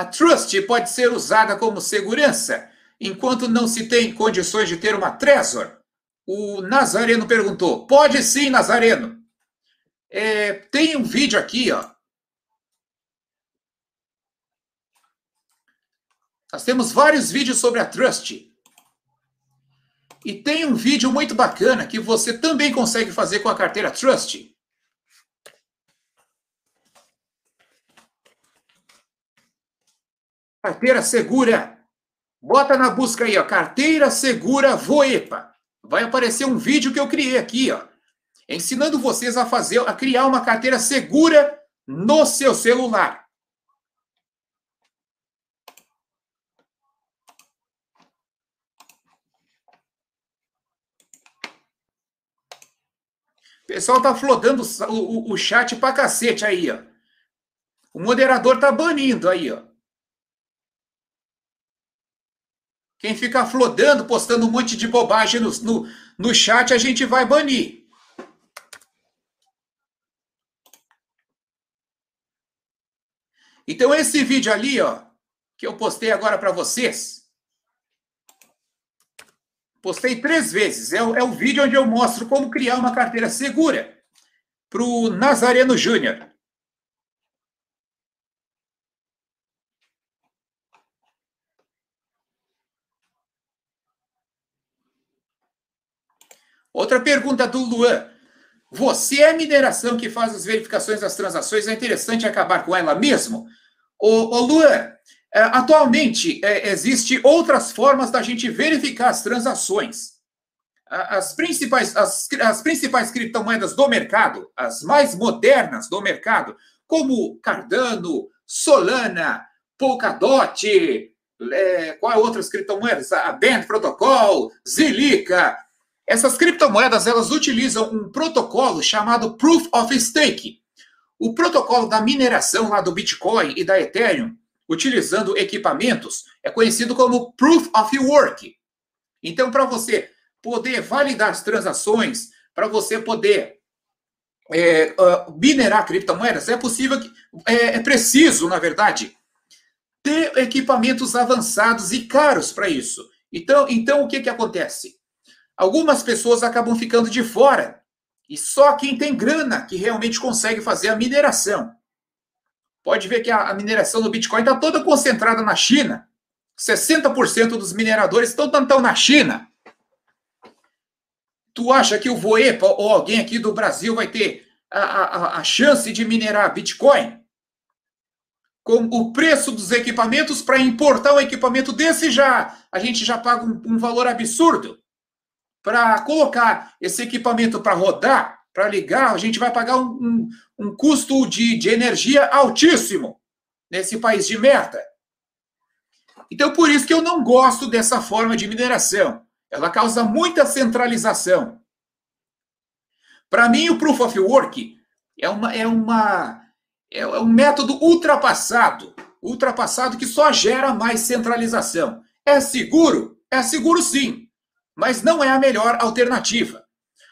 A Trust pode ser usada como segurança enquanto não se tem condições de ter uma Trezor? O Nazareno perguntou. Pode sim, Nazareno. É, tem um vídeo aqui, ó. Nós temos vários vídeos sobre a Trust. E tem um vídeo muito bacana que você também consegue fazer com a carteira Trust. Carteira segura. Bota na busca aí, ó, carteira segura Voepa. Vai aparecer um vídeo que eu criei aqui, ó, ensinando vocês a fazer, a criar uma carteira segura no seu celular. O pessoal tá flodando o, o, o chat pra cacete aí, ó. O moderador tá banindo aí, ó. Quem fica flodando, postando um monte de bobagem no, no, no chat, a gente vai banir. Então, esse vídeo ali, ó, que eu postei agora para vocês, postei três vezes. É, é o vídeo onde eu mostro como criar uma carteira segura para o Nazareno Júnior. Outra pergunta do Luan. Você é a mineração que faz as verificações das transações? É interessante acabar com ela mesmo? Ô, ô Luan, é, atualmente é, existe outras formas da gente verificar as transações. As principais, as, as principais criptomoedas do mercado, as mais modernas do mercado, como Cardano, Solana, Polkadot, é, qual é outras criptomoedas? A Band Protocol, Zilica, essas criptomoedas elas utilizam um protocolo chamado Proof of Stake. O protocolo da mineração lá do Bitcoin e da Ethereum, utilizando equipamentos, é conhecido como Proof of Work. Então, para você poder validar as transações, para você poder é, uh, minerar criptomoedas, é possível, que, é, é preciso, na verdade, ter equipamentos avançados e caros para isso. Então, então, o que, que acontece? Algumas pessoas acabam ficando de fora. E só quem tem grana que realmente consegue fazer a mineração. Pode ver que a, mineração do Bitcoin está toda concentrada na China. 60% dos mineradores estão, estão na China. Tu acha que o Voepa ou alguém aqui do Brasil vai ter a, a, a chance de minerar Bitcoin? Com o preço dos equipamentos, para importar um equipamento desse, já a gente já paga um, um valor absurdo. Para colocar esse equipamento para rodar, para ligar, a gente vai pagar um, um, um custo de, de energia altíssimo nesse país de merda. Então, por isso que eu não gosto dessa forma de mineração. Ela causa muita centralização. Para mim, o Proof of Work é, uma, é, uma, é um método ultrapassado ultrapassado que só gera mais centralização. É seguro? É seguro sim, mas não é a melhor alternativa.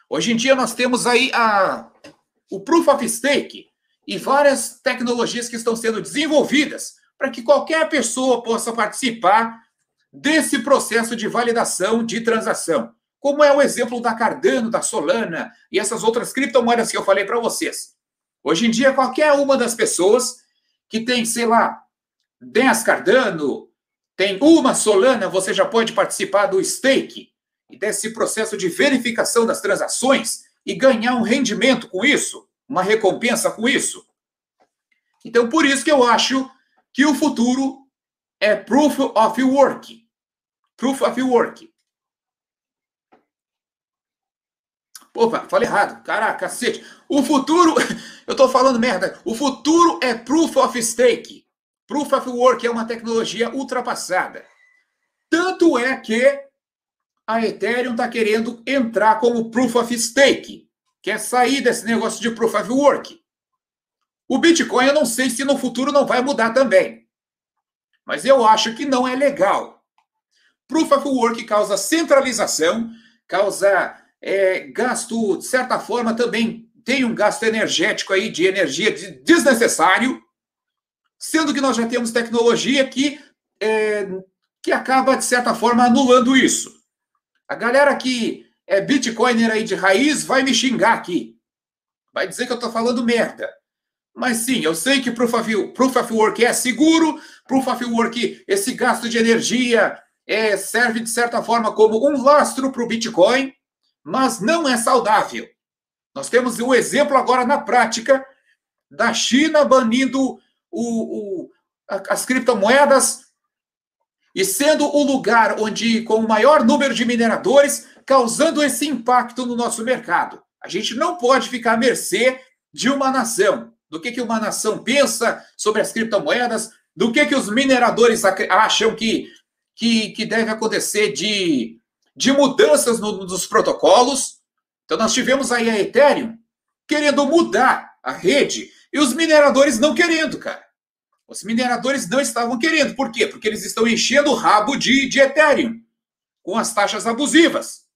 Hoje em dia nós temos aí a, o Proof of Stake e várias tecnologias que estão sendo desenvolvidas para que qualquer pessoa possa participar desse processo de validação de transação. Como é o exemplo da Cardano, da Solana e essas outras criptomoedas que eu falei para vocês. Hoje em dia, qualquer uma das pessoas que tem, sei lá, 10 Cardano, tem uma Solana, você já pode participar do stake desse processo de verificação das transações e ganhar um rendimento com isso, uma recompensa com isso. Então, por isso que eu acho que o futuro é Proof of Work. Proof of Work. Opa, falei errado. Caraca, cacete. O futuro, eu tô falando merda. O futuro é Proof of Stake. Proof of Work é uma tecnologia ultrapassada. Tanto é que a Ethereum está querendo entrar como Proof of Stake, quer sair desse negócio de Proof of Work. O Bitcoin eu não sei se no futuro não vai mudar também. Mas eu acho que não é legal. Proof of Work causa centralização, causa é, gasto, de certa forma, também tem um gasto energético aí de energia desnecessário sendo que nós já temos tecnologia que, é, que acaba, de certa forma, anulando isso. A galera que é bitcoiner aí de raiz vai me xingar aqui. Vai dizer que eu estou falando merda. Mas sim, eu sei que Proof of, Proof of Work é seguro, Proof of Work, esse gasto de energia é, serve, de certa forma, como um lastro para o Bitcoin, mas não é saudável. Nós temos um exemplo agora na prática da China banindo o, o, as criptomoedas e sendo o lugar onde, com o maior número de mineradores, causando esse impacto no nosso mercado. A gente não pode ficar à mercê de uma nação, do que, que uma nação pensa sobre as criptomoedas, do que, que os mineradores acham que, que, que deve acontecer de, de mudanças no, nos protocolos. Então, nós tivemos aí a Ethereum querendo mudar a rede e os mineradores não querendo, cara. Os mineradores não estavam querendo. Por quê? Porque eles estão enchendo o rabo de, de Ethereum com as taxas abusivas.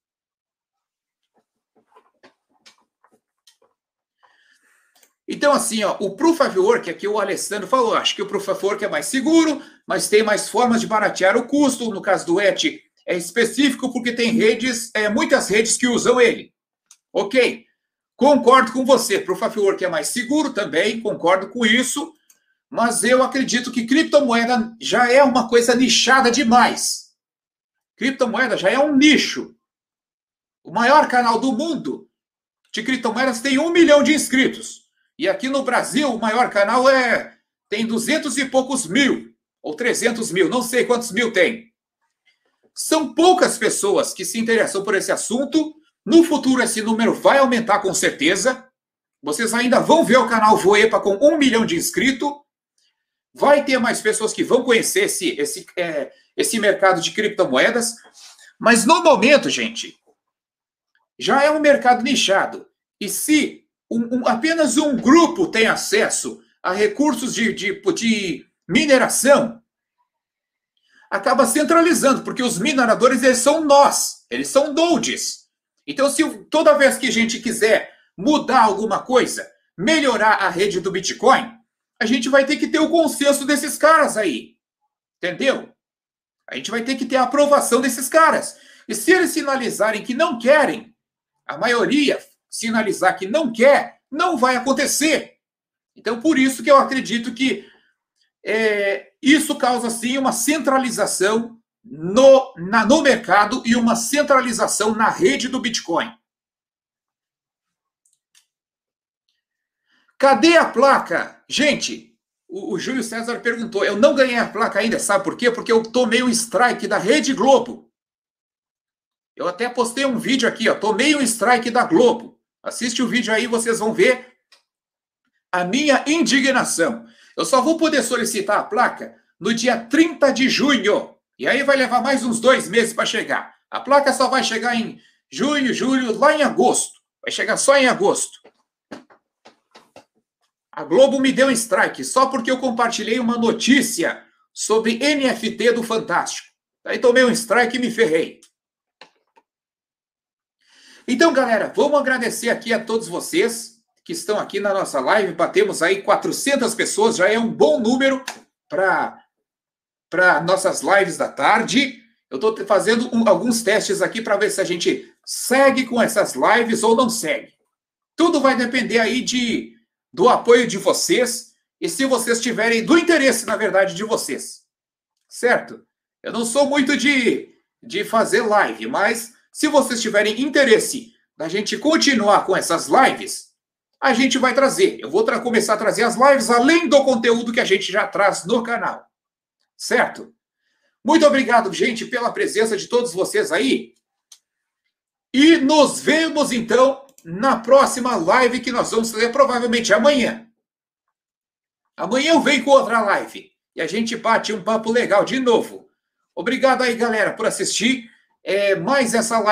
Então, assim, ó, o Proof of Work, aqui o Alessandro falou, acho que o Proof of Work é mais seguro, mas tem mais formas de baratear o custo. No caso do ET, é específico porque tem redes, é, muitas redes que usam ele. Ok. Concordo com você. Proof of Work é mais seguro também, concordo com isso. Mas eu acredito que criptomoeda já é uma coisa nichada demais. Criptomoeda já é um nicho. O maior canal do mundo de criptomoedas tem um milhão de inscritos. E aqui no Brasil, o maior canal é tem duzentos e poucos mil, ou trezentos mil, não sei quantos mil tem. São poucas pessoas que se interessam por esse assunto no futuro, esse número vai aumentar com certeza. Vocês ainda vão ver o canal Voepa com um milhão de inscritos. Vai ter mais pessoas que vão conhecer esse, esse, é, esse mercado de criptomoedas. Mas no momento, gente, já é um mercado nichado. E se um, um, apenas um grupo tem acesso a recursos de, de, de mineração, acaba centralizando, porque os mineradores eles são nós, eles são nodes. Então, se toda vez que a gente quiser mudar alguma coisa, melhorar a rede do Bitcoin, a gente vai ter que ter o consenso desses caras aí. Entendeu? A gente vai ter que ter a aprovação desses caras. E se eles sinalizarem que não querem, a maioria sinalizar que não quer, não vai acontecer. Então, por isso que eu acredito que é, isso causa, sim, uma centralização no, na, no mercado e uma centralização na rede do Bitcoin. Cadê a placa? Gente, o, o Júlio César perguntou. Eu não ganhei a placa ainda, sabe por quê? Porque eu tomei o strike da Rede Globo. Eu até postei um vídeo aqui, ó. Tomei um strike da Globo. Assiste o vídeo aí, vocês vão ver a minha indignação. Eu só vou poder solicitar a placa no dia 30 de junho. E aí vai levar mais uns dois meses para chegar. A placa só vai chegar em junho, julho, lá em agosto. Vai chegar só em agosto. A Globo me deu um strike só porque eu compartilhei uma notícia sobre NFT do Fantástico. Aí tomei um strike e me ferrei. Então, galera, vamos agradecer aqui a todos vocês que estão aqui na nossa live. Batemos aí 400 pessoas, já é um bom número para para nossas lives da tarde. Eu estou fazendo um, alguns testes aqui para ver se a gente segue com essas lives ou não segue. Tudo vai depender aí de do apoio de vocês e se vocês tiverem do interesse, na verdade, de vocês. Certo? Eu não sou muito de, de fazer live, mas se vocês tiverem interesse da gente continuar com essas lives, a gente vai trazer. Eu vou começar a trazer as lives além do conteúdo que a gente já traz no canal. Certo? Muito obrigado, gente, pela presença de todos vocês aí. E nos vemos então na próxima live que nós vamos fazer provavelmente amanhã. Amanhã eu venho com outra live e a gente bate um papo legal de novo. Obrigado aí, galera, por assistir é, mais essa live.